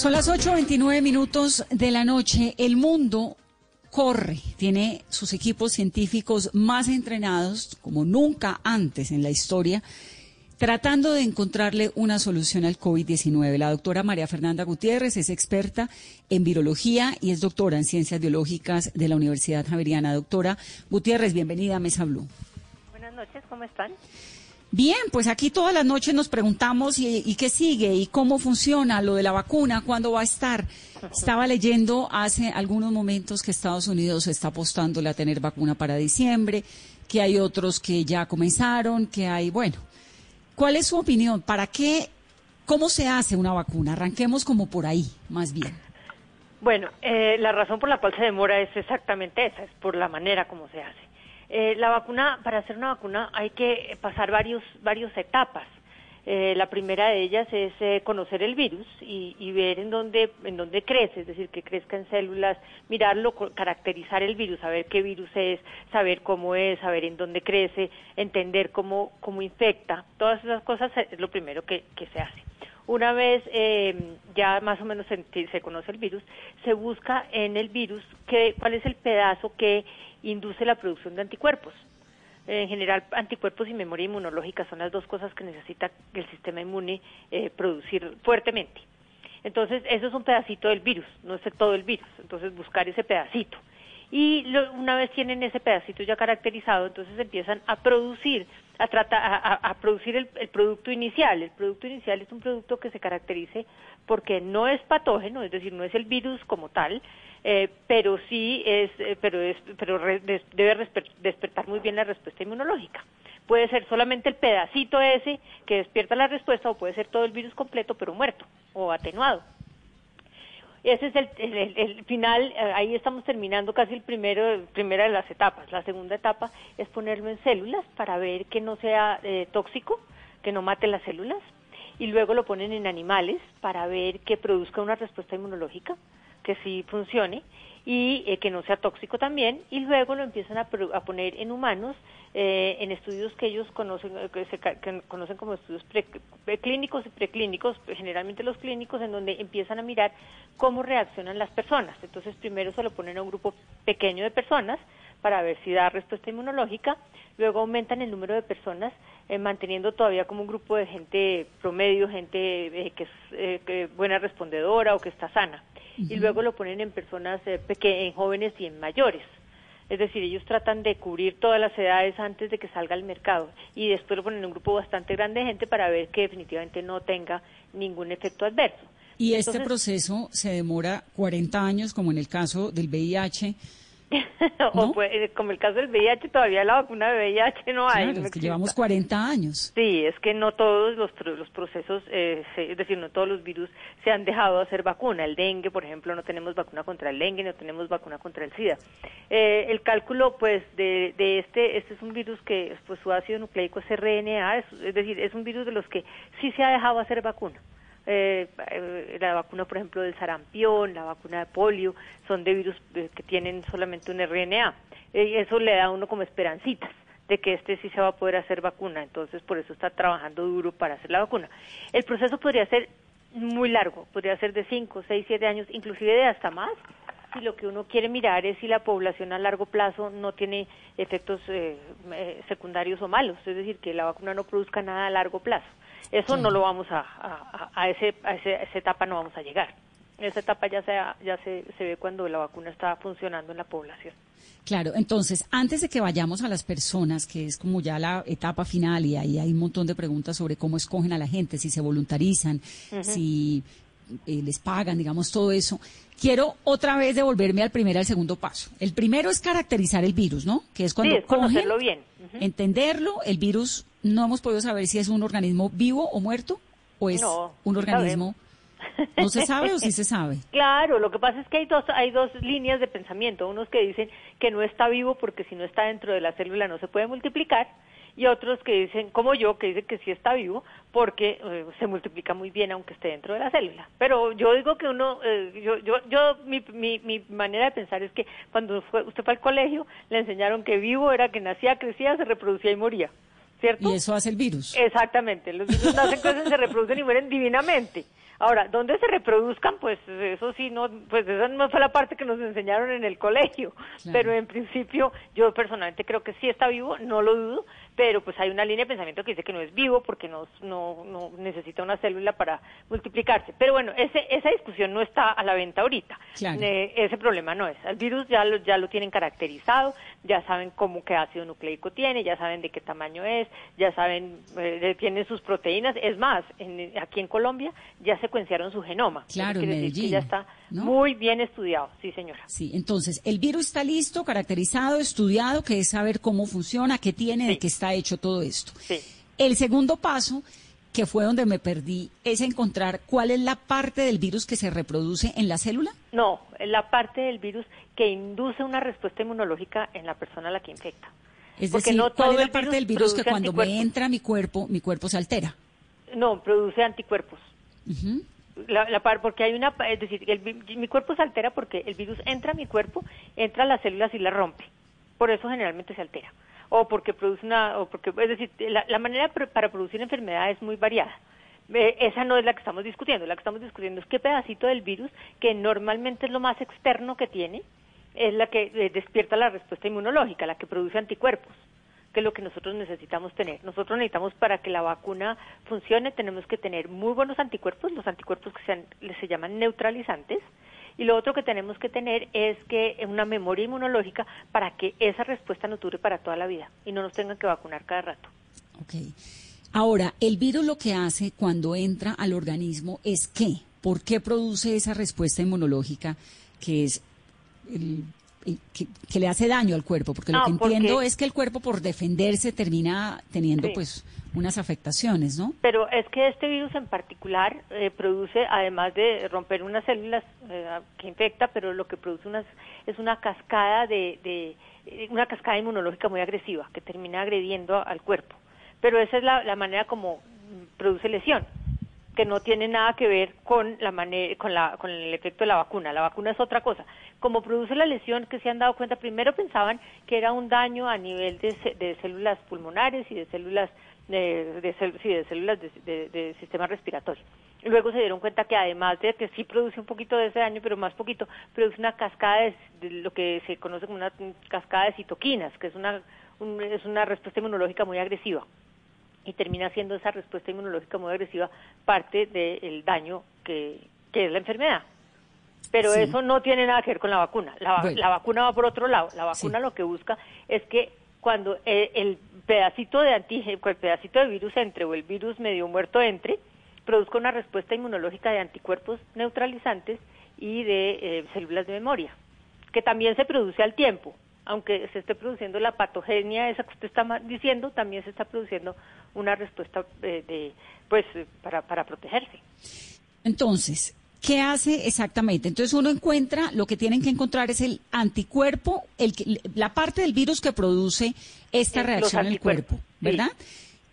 Son las 8.29 minutos de la noche. El mundo corre, tiene sus equipos científicos más entrenados como nunca antes en la historia, tratando de encontrarle una solución al COVID-19. La doctora María Fernanda Gutiérrez es experta en virología y es doctora en ciencias biológicas de la Universidad Javeriana. Doctora Gutiérrez, bienvenida a Mesa Blue. Buenas noches, ¿cómo están? Bien, pues aquí todas las noches nos preguntamos y, qué sigue y cómo funciona lo de la vacuna, cuándo va a estar. Estaba leyendo hace algunos momentos que Estados Unidos está apostándole a tener vacuna para diciembre, que hay otros que ya comenzaron, que hay, bueno, ¿cuál es su opinión? ¿Para qué, cómo se hace una vacuna? Arranquemos como por ahí, más bien. Bueno, eh, la razón por la cual se demora es exactamente esa, es por la manera como se hace. Eh, la vacuna, para hacer una vacuna hay que pasar varios, varios etapas. Eh, la primera de ellas es eh, conocer el virus y, ver en dónde, en dónde crece, es decir, que crezca en células, mirarlo, caracterizar el virus, saber qué virus es, saber cómo es, saber en dónde crece, entender cómo, cómo infecta. Todas esas cosas es lo primero que, que se hace. Una vez ya más o menos se, se, conoce el virus, se busca en el virus qué, cuál es el pedazo que induce la producción de anticuerpos. En general, anticuerpos y memoria inmunológica son las dos cosas que necesita el sistema inmune eh, producir fuertemente. Entonces, eso es un pedacito del virus, no es todo el virus. Entonces, buscar ese pedacito. Y una vez tienen ese pedacito ya caracterizado, entonces empiezan a producir, a, tratar, a, producir el, el, producto inicial. El producto inicial es un producto que se caracterice porque no es patógeno, es decir, no es el virus como tal, eh, pero sí es, eh, pero es, pero debe despertar muy bien la respuesta inmunológica. Puede ser solamente el pedacito ese que despierta la respuesta o puede ser todo el virus completo pero muerto o atenuado. Ese es el, final, eh, ahí estamos terminando casi el primero, primera de las etapas. La segunda etapa es ponerlo en células para ver que no sea tóxico, que no mate las células, y luego lo ponen en animales para ver que produzca una respuesta inmunológica que sí funcione y eh, que no sea tóxico también y luego lo empiezan a, poner en humanos eh, en estudios que ellos conocen eh, que se conocen como estudios clínicos y preclínicos generalmente los clínicos en donde empiezan a mirar cómo reaccionan las personas. Entonces primero se lo ponen a un grupo pequeño de personas para ver si da respuesta inmunológica luego aumentan el número de personas manteniendo todavía como un grupo de gente promedio gente que es buena respondedora o que está sana y luego lo ponen en personas eh, en jóvenes y en mayores. Es decir, ellos tratan de cubrir todas las edades antes de que salga al mercado y después lo ponen en un grupo bastante grande de gente para ver que definitivamente no tenga ningún efecto adverso. Y este proceso se demora 40 años, como en el caso del VIH, [LAUGHS] o pues, como el caso del VIH, todavía la vacuna de VIH no hay. es que llevamos 40 años. Sí, es que no todos los, los procesos, eh, es decir, no todos los virus se han dejado de hacer vacuna. El dengue, por ejemplo, no tenemos vacuna contra el dengue, no tenemos vacuna contra el SIDA. Eh, el cálculo, pues, de, de este, este es un virus que, pues, su ácido nucleico es RNA, es decir, es un virus de los que sí se ha dejado hacer vacuna. Eh, eh, la vacuna, por ejemplo, del sarampión, la vacuna de polio, son de virus eh, que tienen solamente un RNA. Y eso le da a uno como esperancitas de que este sí se va a poder hacer vacuna. Entonces, por eso está trabajando duro para hacer la vacuna. El proceso podría ser muy largo, podría ser de 5, 6, 7 años, inclusive de hasta más, si lo que uno quiere mirar es si la población a largo plazo no tiene efectos secundarios o malos, es decir, que la vacuna no produzca nada a largo plazo. Eso no lo vamos a, a, ese, a, esa etapa no vamos a llegar. Esa etapa ya, se, ya se, se ve cuando la vacuna está funcionando en la población. Claro, entonces, antes de que vayamos a las personas, que es como ya la etapa final, y ahí hay un montón de preguntas sobre cómo escogen a la gente, si se voluntarizan, si eh, les pagan, digamos, todo eso. Quiero otra vez devolverme al primer y al segundo paso. El primero es caracterizar el virus, ¿no? Que es cuando conocerlo bien. entenderlo, el virus no hemos podido saber si es un organismo vivo o muerto o es un organismo ¿No se sabe o sí se sabe? [LAUGHS] Claro, lo que pasa es que hay dos, hay dos líneas de pensamiento. Unos que dicen que no está vivo porque si no está dentro de la célula no se puede multiplicar y otros que dicen, como yo, que dicen que sí está vivo porque eh, se multiplica muy bien aunque esté dentro de la célula. Pero yo digo que uno, eh, yo, yo, yo mi, mi, mi, manera de pensar es que cuando usted fue al colegio le enseñaron que vivo era que nacía, crecía, se reproducía y moría. ¿Cierto? Y eso hace el virus. Exactamente, los virus nacen, [LAUGHS] crecen, se reproducen y mueren divinamente. Ahora, ¿dónde se reproduzcan? Pues eso sí, no, pues esa no fue la parte que nos enseñaron en el colegio. Pero en principio, yo personalmente creo que sí está vivo, no lo dudo, pero pues hay una línea de pensamiento que dice que no es vivo porque no, no, no necesita una célula para multiplicarse. Pero bueno, ese, esa discusión no está a la venta ahorita. Eh, ese problema no es. El virus ya lo, ya lo tienen caracterizado, ya saben cómo qué ácido nucleico tiene, ya saben de qué tamaño es, ya saben, eh, tienen sus proteínas. Es más, en, aquí en Colombia ya secuenciaron su genoma. Claro, en Medellín. ya está muy bien estudiado, sí señora. Sí, entonces, el virus está listo, caracterizado, estudiado, que es saber cómo funciona, qué tiene, de qué está hecho todo esto. Sí. El segundo paso, que fue donde me perdí, es encontrar cuál es la parte del virus que se reproduce en la célula. No, es la parte del virus que induce una respuesta inmunológica en la persona a la que infecta. Es decir, no ¿cuál es la parte del virus que cuando me entra a mi cuerpo, mi cuerpo se altera? No, produce anticuerpos. la, la, porque hay una, es decir, mi cuerpo se altera porque el virus entra a mi cuerpo, entra a las células y las rompe. Por eso generalmente se altera o porque produce una, o porque, es decir, la, manera para producir enfermedad es muy variada. Eh, esa no es la que estamos discutiendo, la que estamos discutiendo es qué pedacito del virus, que normalmente es lo más externo que tiene, es la que eh, despierta la respuesta inmunológica, la que produce anticuerpos, que es lo que nosotros necesitamos tener. Nosotros necesitamos para que la vacuna funcione, tenemos que tener muy buenos anticuerpos, los anticuerpos que sean, se llaman neutralizantes, y lo otro que tenemos que tener es que una memoria inmunológica para que esa respuesta nos dure para toda la vida y no nos tengan que vacunar cada rato. Okay. Ahora, el virus lo que hace cuando entra al organismo es qué? ¿Por qué produce esa respuesta inmunológica que es que, le hace daño al cuerpo? Porque lo que entiendo es que el cuerpo por defenderse termina teniendo pues unas afectaciones, ¿no? Pero es que este virus en particular eh, produce, además de romper unas células eh, que infecta, pero lo que produce unas, es una cascada de, de, eh, una cascada inmunológica muy agresiva que termina agrediendo al cuerpo. Pero esa es la, la manera como produce lesión que no tiene nada que ver con la manera, con la, con el efecto de la vacuna. La vacuna es otra cosa. Como produce la lesión, que se han dado cuenta, primero pensaban que era un daño a nivel de, de células pulmonares y de células de, de, sí, de células de, sistema respiratorio. Luego se dieron cuenta que además de que sí produce un poquito de ese daño, pero más poquito, produce una cascada de, lo que se conoce como una cascada de citoquinas, que es una, es una respuesta inmunológica muy agresiva. Y termina siendo esa respuesta inmunológica muy agresiva parte del daño que, que es la enfermedad. Pero eso no tiene nada que ver con la vacuna. La, la vacuna va por otro lado. La vacuna lo que busca es que cuando eh, el pedacito de antígeno, el pedacito de virus entre o el virus medio muerto entre, produzca una respuesta inmunológica de anticuerpos neutralizantes y de eh, células de memoria, que también se produce al tiempo. Aunque se esté produciendo la patogenia esa que usted está diciendo, también se está produciendo una respuesta eh, de, pues, para, para protegerse. Entonces, ¿Qué hace exactamente? Entonces uno encuentra, lo que tienen que encontrar es el anticuerpo, el, la parte del virus que produce esta reacción en el cuerpo, ¿verdad?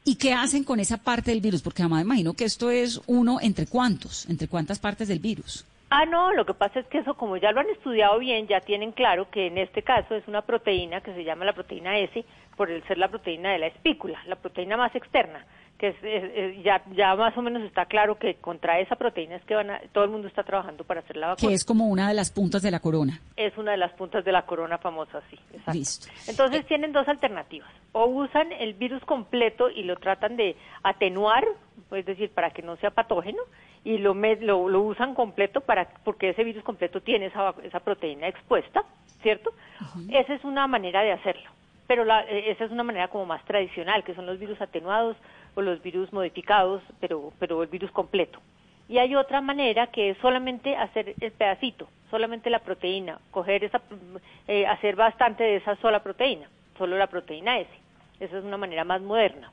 ¿Y qué hacen con esa parte del virus? Porque además imagino que esto es uno entre cuántos, entre cuántas partes del virus. Ah, no, lo que pasa es que eso, como ya lo han estudiado bien, ya tienen claro que en este caso es una proteína que se llama la proteína S, por el ser la proteína de la espícula, la proteína más externa que ya, ya más o menos está claro que contra esa proteína es que van a, todo el mundo está trabajando para hacer la vacuna. Que es como una de las puntas de la corona. Es una de las puntas de la corona famosa, sí. Listo. Entonces tienen dos alternativas. O usan el virus completo y lo tratan de atenuar, es decir, para que no sea patógeno, y lo, lo, lo usan completo para porque ese virus completo tiene esa, esa proteína expuesta, ¿cierto? Esa es una manera de hacerlo pero la, esa es una manera como más tradicional, que son los virus atenuados o los virus modificados, pero, pero el virus completo. Y hay otra manera que es solamente hacer el pedacito, solamente la proteína, coger esa, eh, hacer bastante de esa sola proteína, solo la proteína S. Esa es una manera más moderna.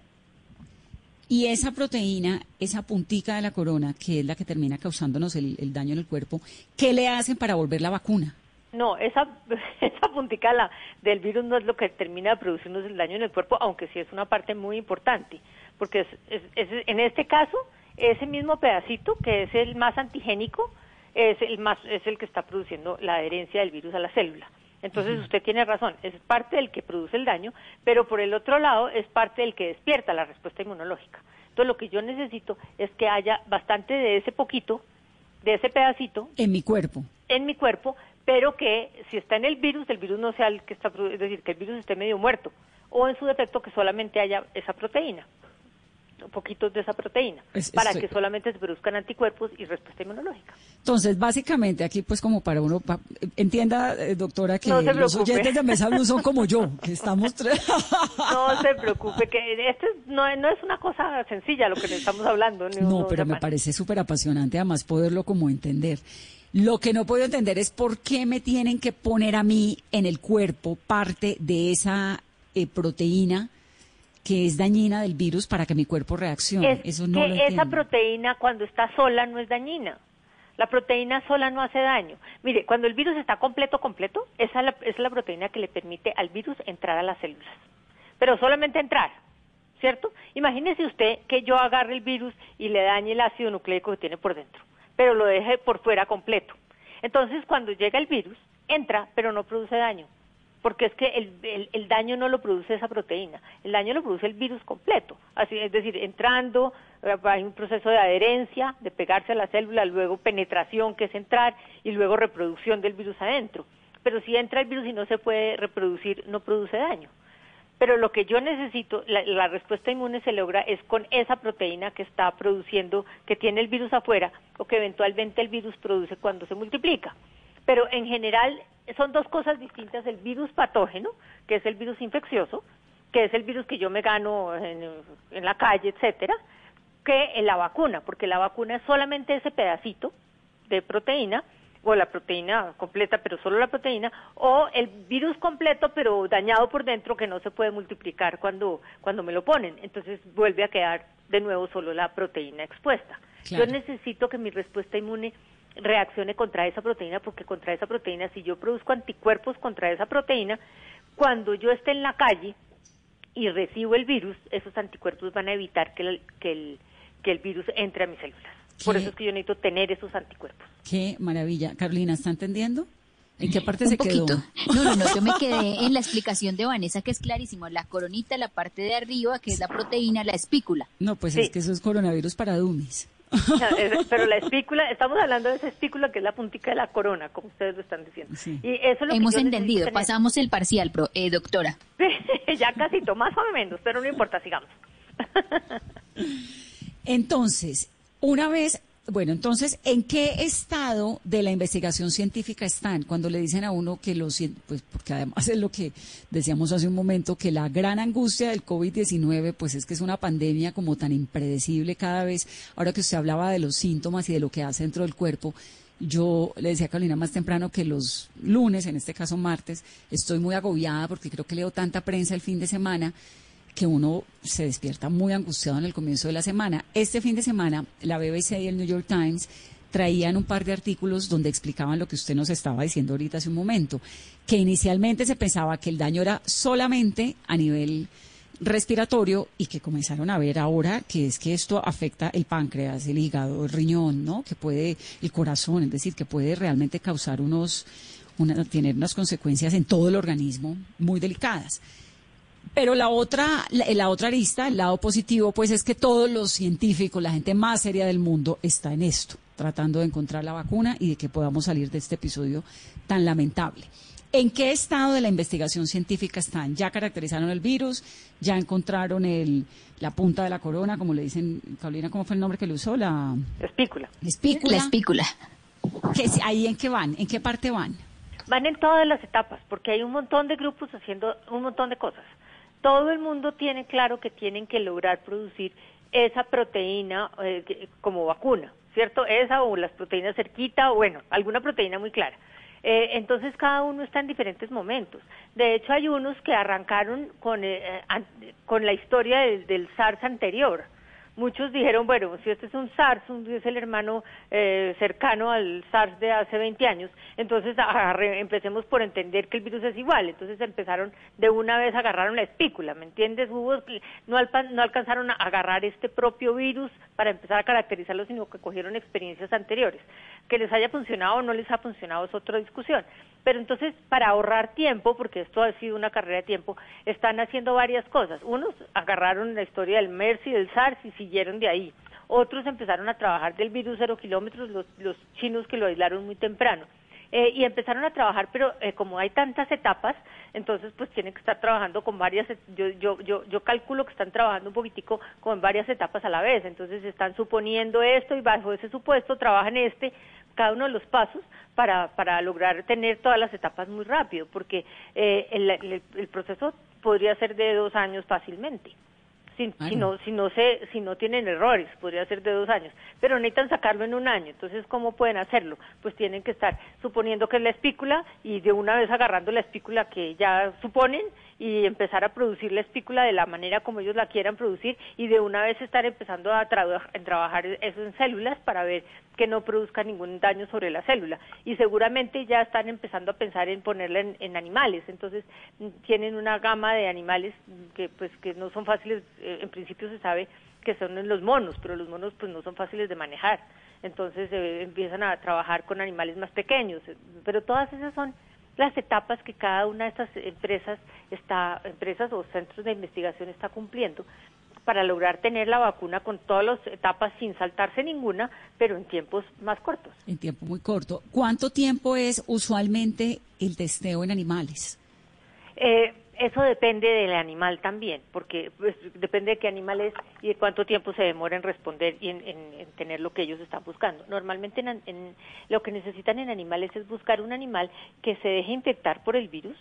Y esa proteína, esa puntica de la corona, que es la que termina causándonos el, el daño en el cuerpo, ¿qué le hacen para volver la vacuna? No, esa, [LAUGHS] esa puntica la, del virus no es lo que termina produciendo el daño en el cuerpo, aunque sí es una parte muy importante porque es, en este caso ese mismo pedacito que es el más antigénico es el más es el que está produciendo la adherencia del virus a la célula. Entonces usted tiene razón, es parte del que produce el daño, pero por el otro lado es parte del que despierta la respuesta inmunológica. Entonces lo que yo necesito es que haya bastante de ese poquito, de ese pedacito. En mi cuerpo. En mi cuerpo, pero que si está en el virus, el virus no sea el que está, es decir, que el virus esté medio muerto, o en su defecto que solamente haya esa proteína poquitos de esa proteína para que solamente se produzcan anticuerpos y respuesta inmunológica. Entonces, básicamente aquí pues como para uno entienda, eh, doctora, que los oyentes de Mesa Blue son como yo, que estamos [LAUGHS] No se preocupe que esto no, es una cosa sencilla lo que le estamos hablando. No, pero me parece súper apasionante además poderlo como entender. Lo que no puedo entender es por qué me tienen que poner a mí en el cuerpo parte de esa eh, proteína que es dañina del virus para que mi cuerpo reaccione. Eso no que esa proteína cuando está sola no es dañina. La proteína sola no hace daño. Mire, cuando el virus está completo, completo, esa es la, proteína que le permite al virus entrar a las células. Pero solamente entrar, ¿cierto? Imagínese usted que yo agarre el virus y le dañe el ácido nucleico que tiene por dentro, pero lo deje por fuera completo. Entonces, cuando llega el virus, entra, pero no produce daño porque es que el, daño no lo produce esa proteína, el daño lo produce el virus completo, así es decir, entrando, eh, hay un proceso de adherencia, de pegarse a la célula, luego penetración, que es entrar, y luego reproducción del virus adentro. Pero si entra el virus y no se puede reproducir, no produce daño. Pero lo que yo necesito, la, la respuesta inmune se logra es con esa proteína que está produciendo, que tiene el virus afuera, o que eventualmente el virus produce cuando se multiplica. Pero en general son dos cosas distintas, el virus patógeno, que es el virus infeccioso, que es el virus que yo me gano en, la calle, etcétera, que la vacuna, porque la vacuna es solamente ese pedacito de proteína, o la proteína completa, pero solo la proteína, o el virus completo, pero dañado por dentro, que no se puede multiplicar cuando, cuando me lo ponen. Entonces vuelve a quedar de nuevo solo la proteína expuesta. Yo necesito que mi respuesta inmune reaccione contra esa proteína, porque contra esa proteína, si yo produzco anticuerpos contra esa proteína, cuando yo esté en la calle y recibo el virus, esos anticuerpos van a evitar que el, que el, que el virus entre a mis células. Por eso es que yo necesito tener esos anticuerpos. Qué maravilla. Carolina, ¿está entendiendo? ¿En qué parte se quedó? No, no, no, yo me quedé en la explicación de Vanessa, que es clarísimo. La coronita, la parte de arriba, que es la proteína, la espícula. No, pues es que eso es coronavirus para dummies. Pero la espícula, estamos hablando de esa espícula que es la puntica de la corona, como ustedes lo están diciendo. Y eso lo Hemos entendido, pasamos el parcial, pro, eh, doctora. [LAUGHS] ya casi, más o menos, pero no importa, sigamos. Entonces, una vez bueno, entonces, ¿en qué estado de la investigación científica están cuando le dicen a uno que los, pues porque además [LAUGHS] es lo que decíamos hace un momento, que la gran angustia del COVID-19, pues es que es una pandemia como tan impredecible cada vez, ahora que usted hablaba de los síntomas y de lo que hace dentro del cuerpo, yo le decía a Carolina más temprano que los lunes, en este caso martes, estoy muy agobiada porque creo que leo tanta prensa el fin de semana que uno se despierta muy angustiado en el comienzo de la semana. Este fin de semana, la BBC y el New York Times traían un par de artículos donde explicaban lo que usted nos estaba diciendo ahorita hace un momento, que inicialmente se pensaba que el daño era solamente a nivel respiratorio y que comenzaron a ver ahora que es que esto afecta el páncreas, el hígado, el riñón, ¿no? Que puede el corazón, es decir, que puede realmente causar unos una, tener unas consecuencias en todo el organismo muy delicadas. Pero la otra, la, otra arista, el lado positivo, pues es que todos los científicos, la gente más seria del mundo, está en esto, tratando de encontrar la vacuna y de que podamos salir de este episodio tan lamentable. ¿En qué estado de la investigación científica están? ¿Ya caracterizaron el virus? ¿Ya encontraron el, la punta de la corona, como le dicen, Carolina, ¿cómo fue el nombre que le usó? La espícula. Espícula. La espícula. ¿Ahí en qué van? ¿En qué parte van? Van en todas las etapas, porque hay un montón de grupos haciendo un montón de cosas todo el mundo tiene claro que tienen que lograr producir esa proteína eh, como vacuna, ¿cierto? Esa o las proteínas cerquita, o bueno, alguna proteína muy clara. Eh, entonces cada uno está en diferentes momentos. De hecho hay unos que arrancaron con, eh, con la historia del SARS anterior, muchos dijeron, bueno, si este es un SARS, es el hermano eh, cercano al SARS de hace 20 años, entonces empecemos por entender que el virus es igual. Entonces empezaron de una vez, agarraron la espícula, ¿me entiendes? Hubo, no, no alcanzaron a agarrar este propio virus para empezar a caracterizarlo, sino que cogieron experiencias anteriores. Que les haya funcionado o no les ha funcionado es otra discusión. Pero entonces, para ahorrar tiempo, porque esto ha sido una carrera de tiempo, están haciendo varias cosas. Unos agarraron la historia del MERS y del SARS y siguieron de ahí. Otros empezaron a trabajar del virus cero kilómetros, los, los chinos que lo aislaron muy temprano. Eh, y empezaron a trabajar, pero eh, como hay tantas etapas, entonces pues tienen que estar trabajando con varias, yo, yo, yo, yo calculo que están trabajando un poquitico con varias etapas a la vez, entonces están suponiendo esto y bajo ese supuesto trabajan este, cada uno de los pasos para, para lograr tener todas las etapas muy rápido, porque eh, el, el, el proceso podría ser de dos años fácilmente si, si, no, si, no se, si no tienen errores, podría ser de dos años, pero necesitan sacarlo en un año, entonces ¿cómo pueden hacerlo? Pues tienen que estar suponiendo que es la espícula y de una vez agarrando la espícula que ya suponen y empezar a producir la espícula de la manera como ellos la quieran producir y de una vez estar empezando a, trabajar eso en células para ver que no produzca ningún daño sobre la célula. Y seguramente ya están empezando a pensar en ponerla en, animales. Entonces tienen una gama de animales que pues que no son fáciles eh, en principio se sabe que son los monos pero los monos pues no son fáciles de manejar. Entonces eh, empiezan a trabajar con animales más pequeños. Pero todas esas son las etapas que cada una de estas empresas está empresas o centros de investigación está cumpliendo para lograr tener la vacuna con todas las etapas sin saltarse ninguna, pero en tiempos más cortos. En tiempo muy corto. ¿Cuánto tiempo es usualmente el testeo en animales? Eh, eso depende del animal también, porque pues, depende de qué animal es y de cuánto tiempo se demora en responder y en, tener lo que ellos están buscando. Normalmente en, lo que necesitan en animales es buscar un animal que se deje infectar por el virus.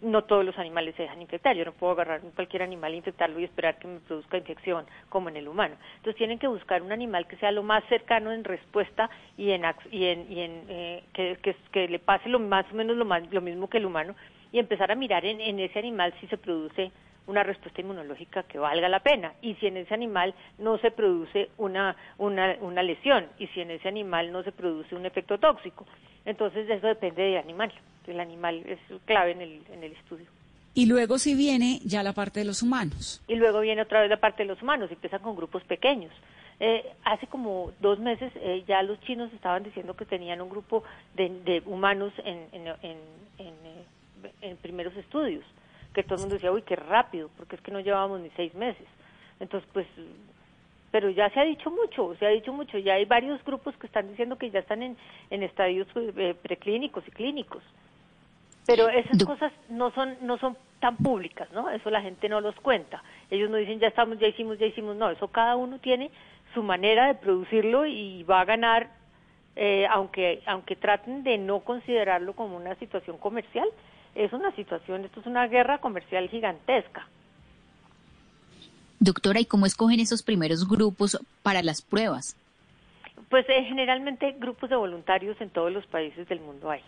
No todos los animales se dejan infectar. Yo no puedo agarrar cualquier animal infectarlo y esperar que me produzca infección como en el humano. Entonces tienen que buscar un animal que sea lo más cercano en respuesta y en, y en, y en eh, que, que, le pase lo más o menos lo, más, lo mismo que el humano y empezar a mirar en, en ese animal si se produce una respuesta inmunológica que valga la pena y si en ese animal no se produce una, una, una lesión y si en ese animal no se produce un efecto tóxico. Entonces eso depende del animal, el animal es clave en el, en el estudio. Y luego si viene ya la parte de los humanos. Y luego viene otra vez la parte de los humanos, empiezan con grupos pequeños. Eh, hace como dos meses eh, ya los chinos estaban diciendo que tenían un grupo de, de humanos en, en, en, en eh, en primeros estudios, que todo el mundo decía, uy, qué rápido, porque es que no llevábamos ni seis meses. Entonces, pues, pero ya se ha dicho mucho, se ha dicho mucho, ya hay varios grupos que están diciendo que ya están en, en estadios eh, preclínicos y clínicos. Pero esas cosas no son, no son tan públicas, ¿no? Eso la gente no los cuenta. Ellos no dicen, ya estamos, ya hicimos, ya hicimos, no, eso cada uno tiene su manera de producirlo y va a ganar, eh, aunque, aunque traten de no considerarlo como una situación comercial, es una situación, esto es una guerra comercial gigantesca. Doctora, ¿y cómo escogen esos primeros grupos para las pruebas? Pues eh, generalmente grupos de voluntarios en todos los países del mundo hay.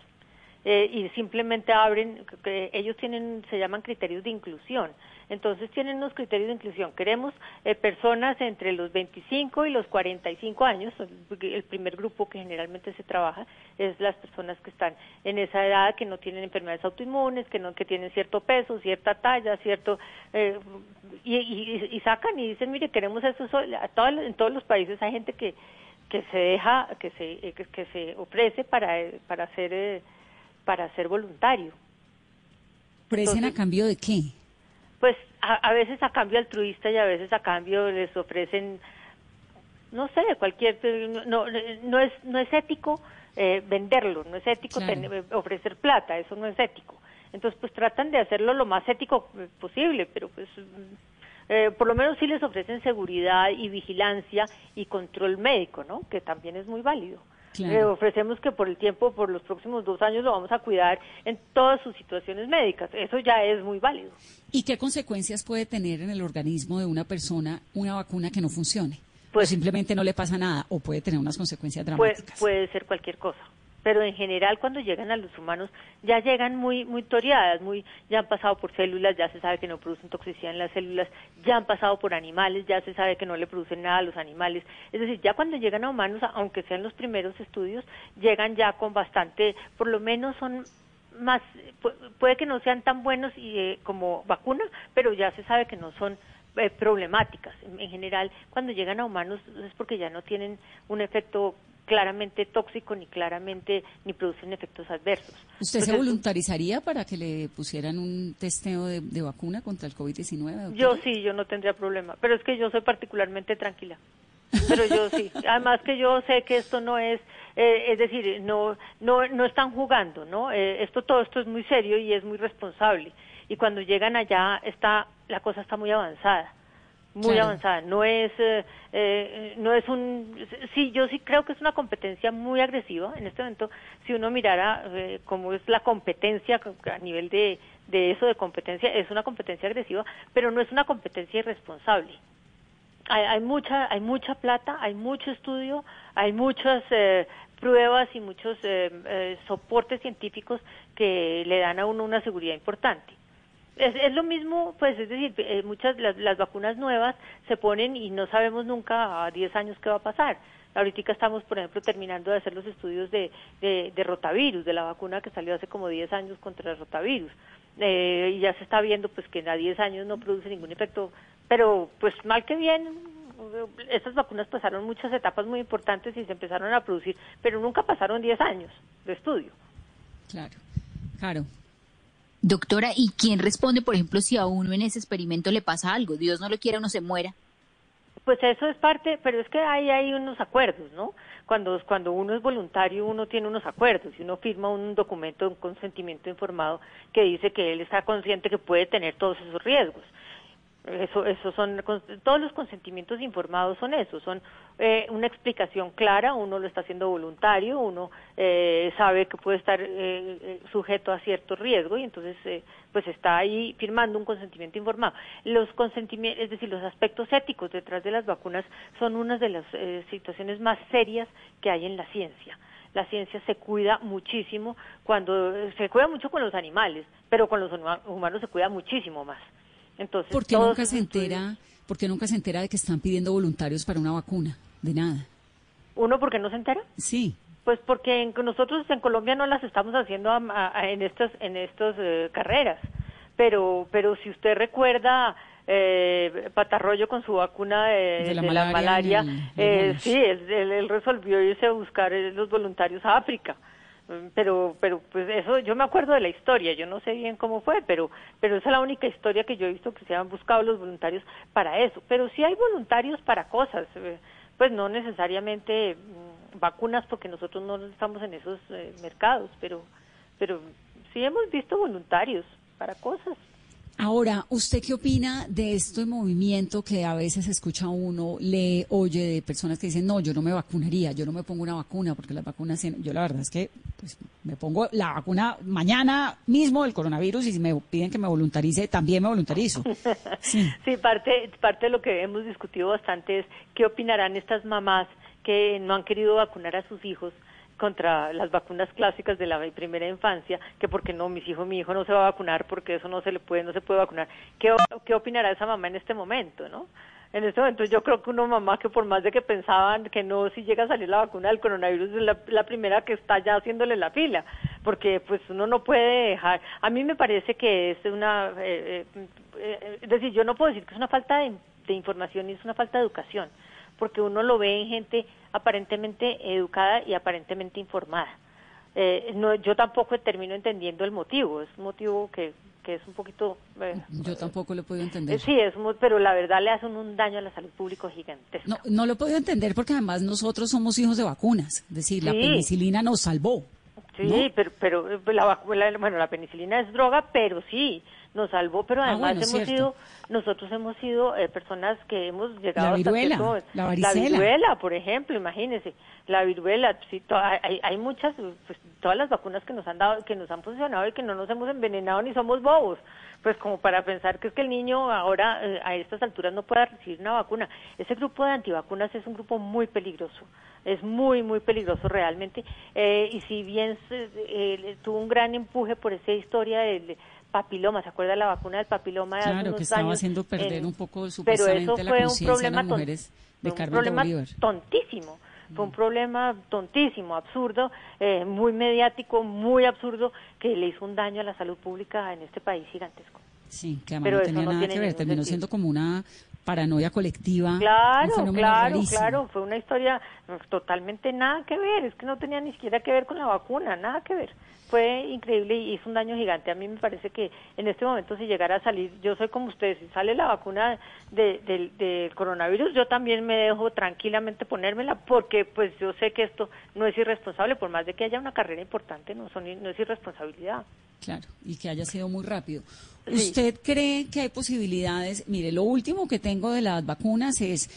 Eh, y simplemente abren, ellos tienen, se llaman criterios de inclusión. Entonces tienen unos criterios de inclusión. Queremos eh, personas entre los 25 y los 45 años. El primer grupo que generalmente se trabaja es las personas que están en esa edad, que no tienen enfermedades autoinmunes, que no que tienen cierto peso, cierta talla, cierto eh, y, y, sacan y dicen, mire, queremos eso. A en todos los países hay gente que que se deja, que se eh, que, se ofrece para para ser para ser voluntario. ¿Ofrecen a cambio de qué? A, veces a cambio altruista y a veces a cambio les ofrecen no sé cualquier no no es no es ético eh, venderlo no es ético ofrecer plata eso no es ético. Entonces pues tratan de hacerlo lo más ético posible pero pues eh, por lo menos sí les ofrecen seguridad y vigilancia y control médico no que también es muy válido le ofrecemos que por el tiempo, por los próximos dos años, lo vamos a cuidar en todas sus situaciones médicas. Eso ya es muy válido. ¿Y qué consecuencias puede tener en el organismo de una persona una vacuna que no funcione? Pues simplemente no le pasa nada o puede tener unas consecuencias dramáticas. puede ser cualquier cosa pero en general cuando llegan a los humanos ya llegan muy muy toreadas, muy ya han pasado por células, ya se sabe que no producen toxicidad en las células, ya han pasado por animales, ya se sabe que no le producen nada a los animales, es decir, ya cuando llegan a humanos, aunque sean los primeros estudios, llegan ya con bastante, por lo menos son más puede que no sean tan buenos y, eh, como vacuna, pero ya se sabe que no son eh, problemáticas. En, general, cuando llegan a humanos es porque ya no tienen un efecto claramente tóxico ni claramente ni producen efectos adversos. ¿Usted se voluntarizaría para que le pusieran un testeo de, de vacuna contra el COVID-19? Yo sí, yo no tendría problema, pero es que yo soy particularmente tranquila. Pero yo sí, [LAUGHS] además que yo sé que esto no es, eh, es decir, no, no, no están jugando, ¿no? Eh, esto todo esto es muy serio y es muy responsable. Y cuando llegan allá está, la cosa está muy avanzada muy Claro. avanzada. No es, eh, eh, no es un, sí, yo sí creo que es una competencia muy agresiva en este momento. Si uno mirara eh, cómo es la competencia a nivel de, de eso de competencia, es una competencia agresiva, pero no es una competencia irresponsable. Hay, hay mucha, hay mucha plata, hay mucho estudio, hay muchas eh, pruebas y muchos eh, eh, soportes científicos que le dan a uno una seguridad importante. Es, lo mismo, pues es decir, eh, muchas las, las vacunas nuevas se ponen y no sabemos nunca a 10 años qué va a pasar. Ahorita estamos, por ejemplo, terminando de hacer los estudios de, de, de rotavirus, de la vacuna que salió hace como 10 años contra el rotavirus. Eh, y ya se está viendo pues que a 10 años no produce ningún efecto, pero pues mal que bien, estas vacunas pasaron muchas etapas muy importantes y se empezaron a producir, pero nunca pasaron 10 años de estudio. Claro, claro. Doctora, ¿y quién responde, por ejemplo, si a uno en ese experimento le pasa algo? Dios no lo quiera, uno se muera. Pues eso es parte, pero es que ahí hay unos acuerdos, ¿no? Cuando, cuando uno es voluntario, uno tiene unos acuerdos y uno firma un documento, un consentimiento informado que dice que él está consciente que puede tener todos esos riesgos. Eso, eso son todos los consentimientos informados son eso, son eh, una explicación clara. Uno lo está haciendo voluntario, uno eh, sabe que puede estar eh, eh, sujeto a cierto riesgo y entonces eh, pues está ahí firmando un consentimiento informado. Los consentimientos, es decir, los aspectos éticos detrás de las vacunas son una de las eh, situaciones más serias que hay en la ciencia la ciencia se cuida muchísimo cuando se cuida mucho con los animales, pero con los huma- humanos se cuida muchísimo más. Entonces, ¿Por qué nunca se entera, por qué nunca se entera de que están pidiendo voluntarios para una vacuna? De nada. ¿Uno por qué no se entera? Sí. Pues porque en- nosotros en Colombia no las estamos haciendo a- a- a- en estas en estas eh, carreras, pero pero si usted recuerda eh, Patarroyo con su vacuna de, De la de malaria el- eh, sí, él, él- él resolvió irse a buscar eh, los voluntarios a África. Mm, Pero, pero, pues eso, yo me acuerdo de la historia, yo no sé bien cómo fue, pero, pero esa es la única historia que yo he visto que se han buscado los voluntarios para eso. Pero sí hay voluntarios para cosas, eh, pues no necesariamente mm, vacunas porque nosotros no estamos en esos eh, mercados, pero, pero sí hemos visto voluntarios para cosas. Ahora, ¿usted qué opina de este movimiento que a veces escucha uno, lee, oye de personas que dicen, no, yo no me vacunaría, yo no me pongo una vacuna porque las vacunas, tienen-". yo la verdad es que pues, me pongo la vacuna mañana mismo del coronavirus y si me piden que me voluntarice, también me voluntarizo. [LAUGHS] Sí. Sí, parte, parte de lo que hemos discutido bastante es qué opinarán estas mamás que no han querido vacunar a sus hijos contra las vacunas clásicas de la primera infancia, que porque no, mis hijos, mi hijo no se va a vacunar porque eso no se le puede, no se puede vacunar. ¿Qué, qué opinará esa mamá en este momento, no? En este momento yo creo que una mamá que por más de que pensaban que no, si llega a salir la vacuna del coronavirus es la, la primera que está ya haciéndole la fila, porque pues uno no puede dejar, a mí me parece que es una, eh, eh, eh, es decir, yo no puedo decir que es una falta de, de información y es una falta de educación, porque uno lo ve en gente aparentemente educada y aparentemente informada. Eh, no, yo tampoco termino entendiendo el motivo, es un motivo que, que es un poquito... eh, Yo tampoco lo he podido entender. eh, sí, es muy- pero la verdad le hacen un daño a la salud pública gigantesco. No, no lo he podido entender porque además nosotros somos hijos de vacunas, es decir, la Sí. penicilina nos salvó. Sí, ¿no? pero, pero la, vacu- la- bueno, la penicilina es droga, pero sí, nos salvó, pero Ah, además bueno, hemos cierto. sido, nosotros hemos sido eh, personas que hemos llegado La hasta viruela, cierto- la varicela. viruela, por ejemplo, imagínese, la viruela, sí, hay, hay muchas, pues todas las vacunas que nos han dado, que nos han funcionado y que no nos hemos envenenado ni somos bobos, pues como para pensar que es que el niño ahora eh, a estas alturas no pueda recibir una vacuna. Ese grupo de antivacunas es un grupo muy peligroso, es muy, muy peligroso realmente, eh, y si bien eh, tuvo un gran empuje por esa historia del papiloma, ¿se acuerda la vacuna del papiloma de hace Claro, unos que estaba años? haciendo perder En- un poco pero supuestamente eso la un conciencia de las mujeres de un Carmen de problema Bolívar. tontísimo fue un problema tontísimo, absurdo, eh, muy mediático, muy absurdo, que le hizo un daño a la salud pública en este país gigantesco. Sí, que además Pero no tenía no nada que ver, terminó sentido. siendo como una paranoia colectiva. Claro, claro, claro, fue una historia totalmente nada que ver, es que no tenía ni siquiera que ver con la vacuna, nada que ver. Fue increíble y hizo un daño gigante. A mí me parece que en este momento si llegara a salir, yo soy como ustedes, si sale la vacuna del de, coronavirus, yo también me dejo tranquilamente ponérmela porque pues yo sé que esto no es irresponsable, por más de que haya una carrera importante, no, son, no es irresponsabilidad. Claro, y que haya sido muy rápido. ¿Usted cree que hay posibilidades? Mire, lo último que tengo de las vacunas es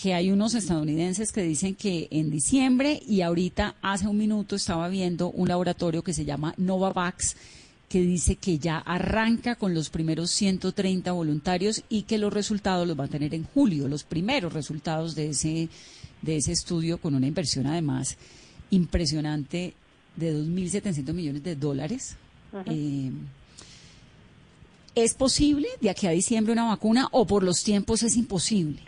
que hay unos estadounidenses que dicen que en diciembre y ahorita hace un minuto estaba viendo un laboratorio que se llama Novavax que dice que ya arranca con los primeros 130 voluntarios y que los resultados los va a tener en julio, los primeros resultados de ese de ese estudio con una inversión además impresionante de 2.700 millones de dólares. Eh, ¿Es posible de aquí a diciembre una vacuna o por los tiempos es imposible?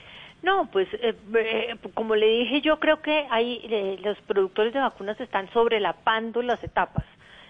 No, pues eh, eh, como le dije, yo creo que hay, los productores de vacunas están sobrelapando las etapas.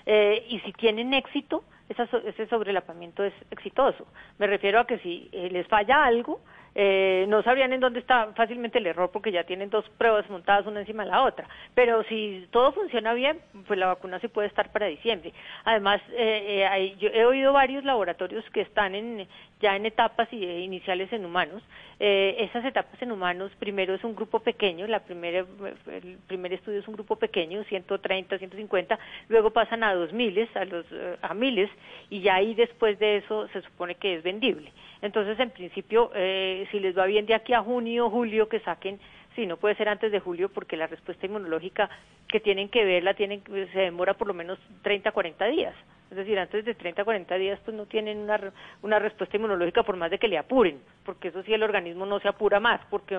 y si tienen éxito, ese sobrelapamiento es exitoso. Me refiero a que si les falla algo, eh, no sabrían en dónde está fácilmente el error porque ya tienen dos pruebas montadas una encima de la otra. Pero si todo funciona bien, pues la vacuna sí puede estar para diciembre. Además, eh, eh yo he oído varios laboratorios que están en, ya en etapas iniciales en humanos. Eh, esas etapas en humanos, primero es un grupo pequeño, la primera, el primer estudio es un grupo pequeño, 130, 150, luego pasan a dos miles, a, los, a miles, y ya ahí después de eso se supone que es vendible. Entonces, en principio, eh, si les va bien de aquí a junio, julio, que saquen, sí, no puede ser antes de julio porque la respuesta inmunológica que tienen que verla tienen, se demora por lo menos 30, 40 días. Es decir, antes de 30, 40 días pues no tienen una, una respuesta inmunológica por más de que le apuren, porque eso sí el organismo no se apura más porque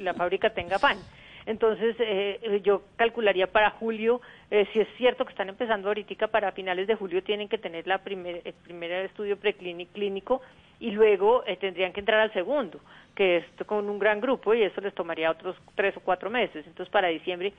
la fábrica tenga pan. Entonces, eh, yo calcularía para julio, eh, si es cierto que están empezando ahorita, para finales de julio tienen que tener la primer, el primer estudio preclínico y luego eh, tendrían que entrar al segundo, que es con un gran grupo y eso les tomaría otros tres o cuatro meses. Entonces, para diciembre.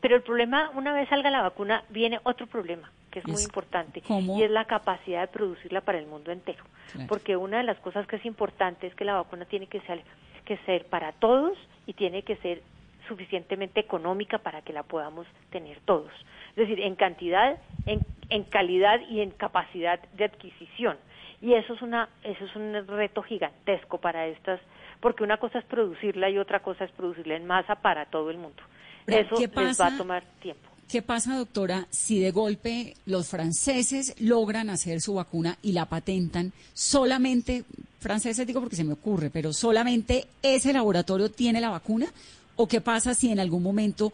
pero el problema, una vez salga la vacuna, viene otro problema que es, muy importante y es la capacidad de producirla para el mundo entero. Porque una de las cosas que es importante es que la vacuna tiene que ser, que ser para todos y tiene que ser suficientemente económica para que la podamos tener todos. Es decir, en cantidad, en, en calidad y en capacidad de adquisición. Y eso es, una, eso es un reto gigantesco para estas, porque una cosa es producirla y otra cosa es producirla en masa para todo el mundo. eso les va a tomar tiempo. ¿Qué pasa, doctora, si de golpe los franceses logran hacer su vacuna y la patentan solamente, franceses digo porque se me ocurre, pero solamente ese laboratorio tiene la vacuna? ¿O qué pasa si en algún momento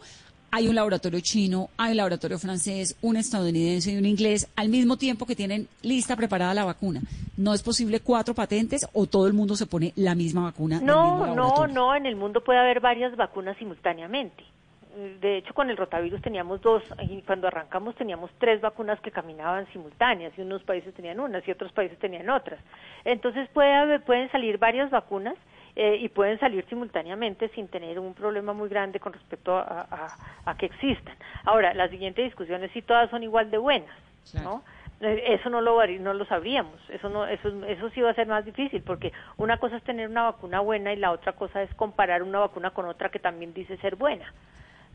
hay un laboratorio chino, hay un laboratorio francés, un estadounidense y un inglés al mismo tiempo que tienen lista preparada la vacuna? ¿No es posible cuatro patentes o todo el mundo se pone la misma vacuna? No, no, no, en el mundo puede haber varias vacunas simultáneamente. De hecho, con el rotavirus teníamos dos, y cuando arrancamos teníamos tres vacunas que caminaban simultáneas, y unos países tenían unas y otros países tenían otras. Entonces puede haber, pueden salir varias vacunas eh, y pueden salir simultáneamente sin tener un problema muy grande con respecto a, que existan. Ahora, la siguiente discusión es si todas son igual de buenas, ¿no? Eh, eso no lo no lo sabríamos, eso no eso eso sí va a ser más difícil porque una cosa es tener una vacuna buena y la otra cosa es comparar una vacuna con otra que también dice ser buena.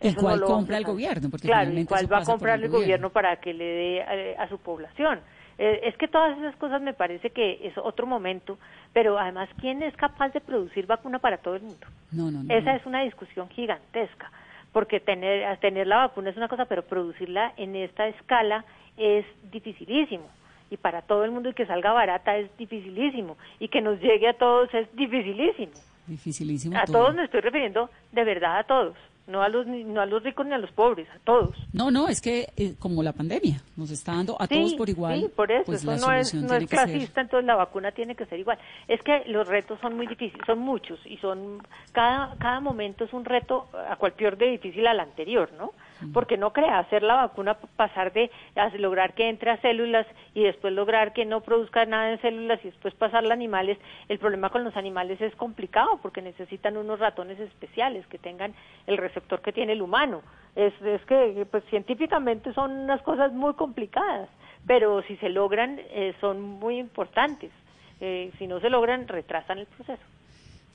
¿Y cuál compra el gobierno? Porque claro, ¿y cuál va a comprar el gobierno. para que le dé eh, a su población? Eh, es que todas esas cosas me parece que es otro momento, pero además, ¿quién es capaz de producir vacuna para todo el mundo? No, no, Esa es una discusión gigantesca, porque tener, tener la vacuna es una cosa, pero producirla en esta escala es dificilísimo. Y para todo el mundo y que salga barata es dificilísimo. Y que nos llegue a todos es dificilísimo. Dificilísimo. A todos me estoy refiriendo, de verdad a todos no a los no a los ricos ni a los pobres, a todos. No, no, es que eh, como la pandemia nos está dando a todos por igual. Sí, por eso, pues eso no es, no es clasista, entonces la vacuna tiene que ser igual. Es que los retos son muy difíciles, son muchos y son cada cada momento es un reto a cual peor de difícil al anterior, ¿no? Porque no crea hacer la vacuna pasar de lograr que entre a células y después lograr que no produzca nada en células y después pasarla a animales el problema con los animales es complicado porque necesitan unos ratones especiales que tengan el receptor que tiene el humano. Es, es que pues científicamente son unas cosas muy complicadas pero si se logran eh, son muy importantes. Eh, si no se logran retrasan el proceso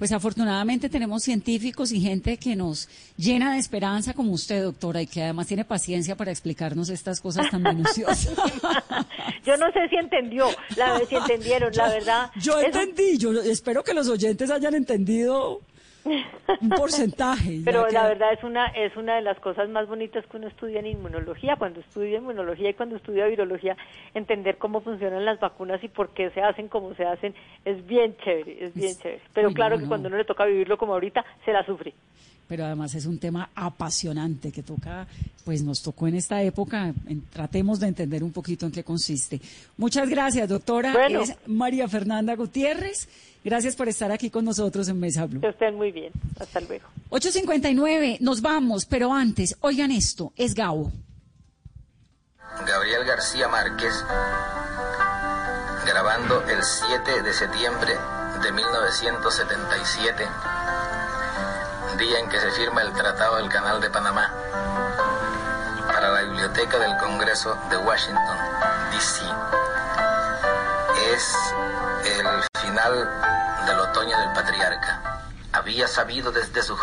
Pues afortunadamente tenemos científicos y gente que nos llena de esperanza como usted, doctora, y que además tiene paciencia para explicarnos estas cosas tan minuciosas. [LAUGHS] yo no sé si entendió, la si entendieron, la [LAUGHS] verdad. Yo entendí, yo espero que los oyentes hayan entendido un porcentaje. [LAUGHS] Pero la verdad es una es una de las cosas más bonitas que uno estudia en inmunología. Cuando estudia inmunología y cuando estudia virología, entender cómo funcionan las vacunas y por qué se hacen como se hacen es bien chévere, es bien chévere. Pero claro que cuando uno le toca vivirlo como ahorita, se la sufre pero además es un tema apasionante que toca, pues nos tocó en esta época, tratemos de entender un poquito en qué consiste. Muchas gracias, doctora. Es María Fernanda Gutiérrez. Gracias por estar aquí con nosotros en Mesa Blue. Que estén muy bien. Hasta luego. 8.59, nos vamos, pero antes, oigan esto, es Gabo. Gabriel García Márquez, grabando el 7 de septiembre de 1977 día en que se firma el Tratado del Canal de Panamá para la Biblioteca del Congreso de Washington, D.C. Es el final del otoño del patriarca. Había sabido desde sus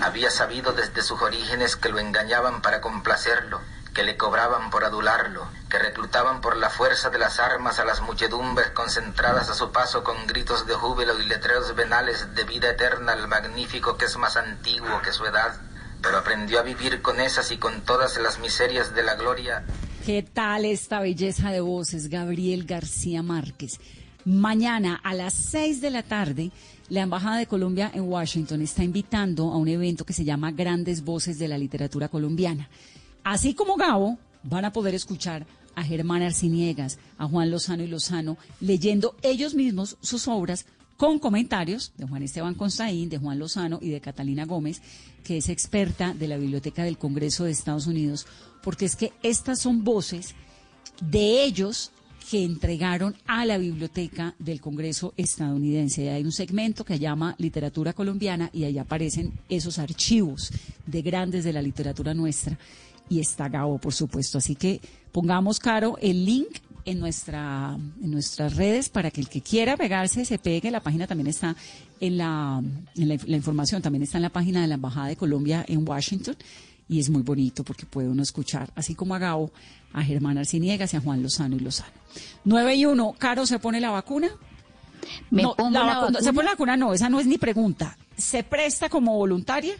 había sabido desde sus orígenes que lo engañaban para complacerlo que le cobraban por adularlo, que reclutaban por la fuerza de las armas a las muchedumbres concentradas a su paso con gritos de júbilo y letreros venales de vida eterna al magnífico que es más antiguo que su edad, pero aprendió a vivir con esas y con todas las miserias de la gloria. ¿Qué tal esta belleza de voces, Gabriel García Márquez? Mañana a las seis de la tarde, la Embajada de Colombia en Washington está invitando a un evento que se llama Grandes Voces de la Literatura Colombiana. Así como Gabo, van a poder escuchar a Germán Arciniegas, a Juan Lozano y Lozano, leyendo ellos mismos sus obras con comentarios de Juan Esteban Constaín, de Juan Lozano y de Catalina Gómez, que es experta de la Biblioteca del Congreso de Estados Unidos, porque es que estas son voces de ellos que entregaron a la biblioteca del Congreso estadounidense. Hay un segmento que llama Literatura Colombiana y ahí aparecen esos archivos de grandes de la literatura nuestra y está Gabo, por supuesto. Así que pongamos, Caro, el link en, nuestra, en nuestras redes para que el que quiera pegarse se pegue. La página también está en la, en la, información, también está en la página de la Embajada de Colombia en Washington y es muy bonito porque puede uno escuchar, así como a Gabo, a Germán Arciniegas y a Juan Lozano y Lozano. 9 y 1, Caro, ¿se pone la vacuna? no, la vacuna, ¿Se pone la vacuna? No, esa no es ni pregunta. ¿Se presta como voluntaria?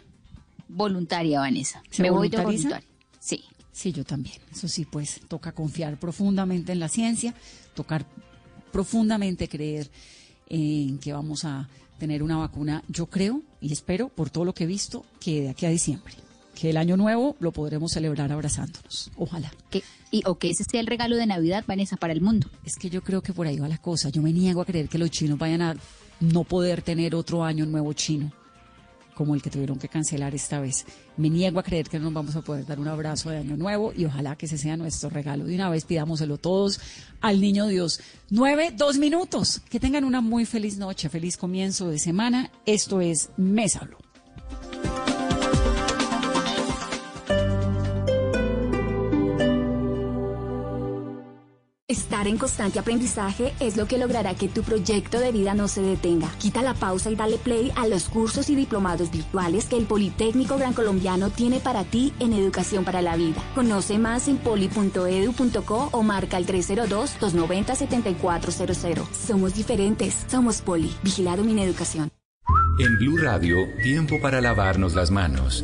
Voluntaria, Vanessa. Me voy de voluntaria. Sí. Sí, yo también. Eso sí, pues toca confiar profundamente en la ciencia, tocar profundamente creer en que vamos a tener una vacuna, yo creo y espero, por todo lo que he visto, que de aquí a diciembre, que el año nuevo lo podremos celebrar abrazándonos. Ojalá. Que, y, o que ese sea el regalo de Navidad, Vanessa, para el mundo. Es que yo creo que por ahí va la cosa. Yo me niego a creer que los chinos vayan a no poder tener otro año nuevo chino como el que tuvieron que cancelar esta vez. Me niego a creer que no nos vamos a poder dar un abrazo de Año Nuevo y ojalá que ese sea nuestro regalo. De una vez pidámoselo todos al Niño Dios. Nueve, dos minutos. Que tengan una muy feliz noche, feliz comienzo de semana. Esto es Mésalo. Estar en constante aprendizaje es lo que logrará que tu proyecto de vida no se detenga. Quita la pausa y dale play a los cursos y diplomados virtuales que el Politécnico Gran Colombiano tiene para ti en educación para la vida. Conoce más en poli.edu.co o marca el 302-290-7400. Somos diferentes, somos Poli. Vigilado Mineducación. En Blue Radio, tiempo para lavarnos las manos.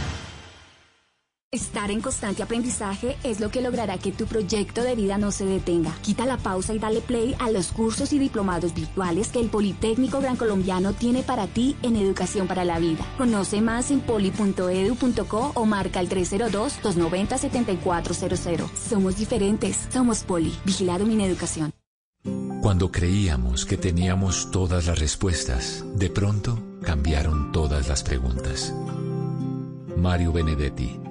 Estar en constante aprendizaje es lo que logrará que tu proyecto de vida no se detenga. Quita la pausa y dale play a los cursos y diplomados virtuales que el Politécnico Gran Colombiano tiene para ti en educación para la vida. Conoce más en poli.edu.co o marca el 302-290-7400. Somos diferentes, somos Poli. Vigilado Mineducación. Cuando creíamos que teníamos todas las respuestas, de pronto cambiaron todas las preguntas. Mario Benedetti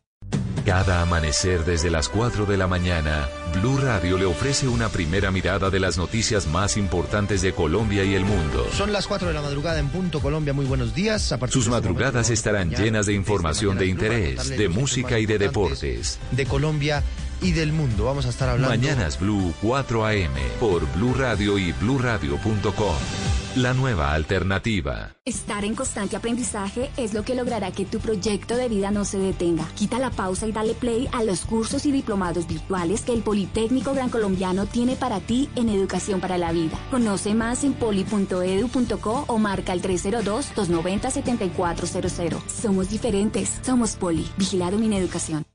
Cada amanecer desde las 4 de la mañana, Blue Radio le ofrece una primera mirada de las noticias más importantes de Colombia y el mundo. Son las 4 de la madrugada en Punto Colombia. Muy buenos días. Sus madrugadas estarán llenas de información de interés, de música y de deportes. De Colombia y del mundo. Vamos a estar hablando. Mañanas Blue 4 AM por Blue Radio y bluradio.com. La nueva alternativa. Estar en constante aprendizaje es lo que logrará que tu proyecto de vida no se detenga. Quita la pausa y dale play a los cursos y diplomados virtuales que el Politécnico Gran Colombiano tiene para ti en Educación para la Vida. Conoce más en poli.edu.co o marca el 302-290-7400. Somos diferentes. Somos Poli. Vigilado mi educación.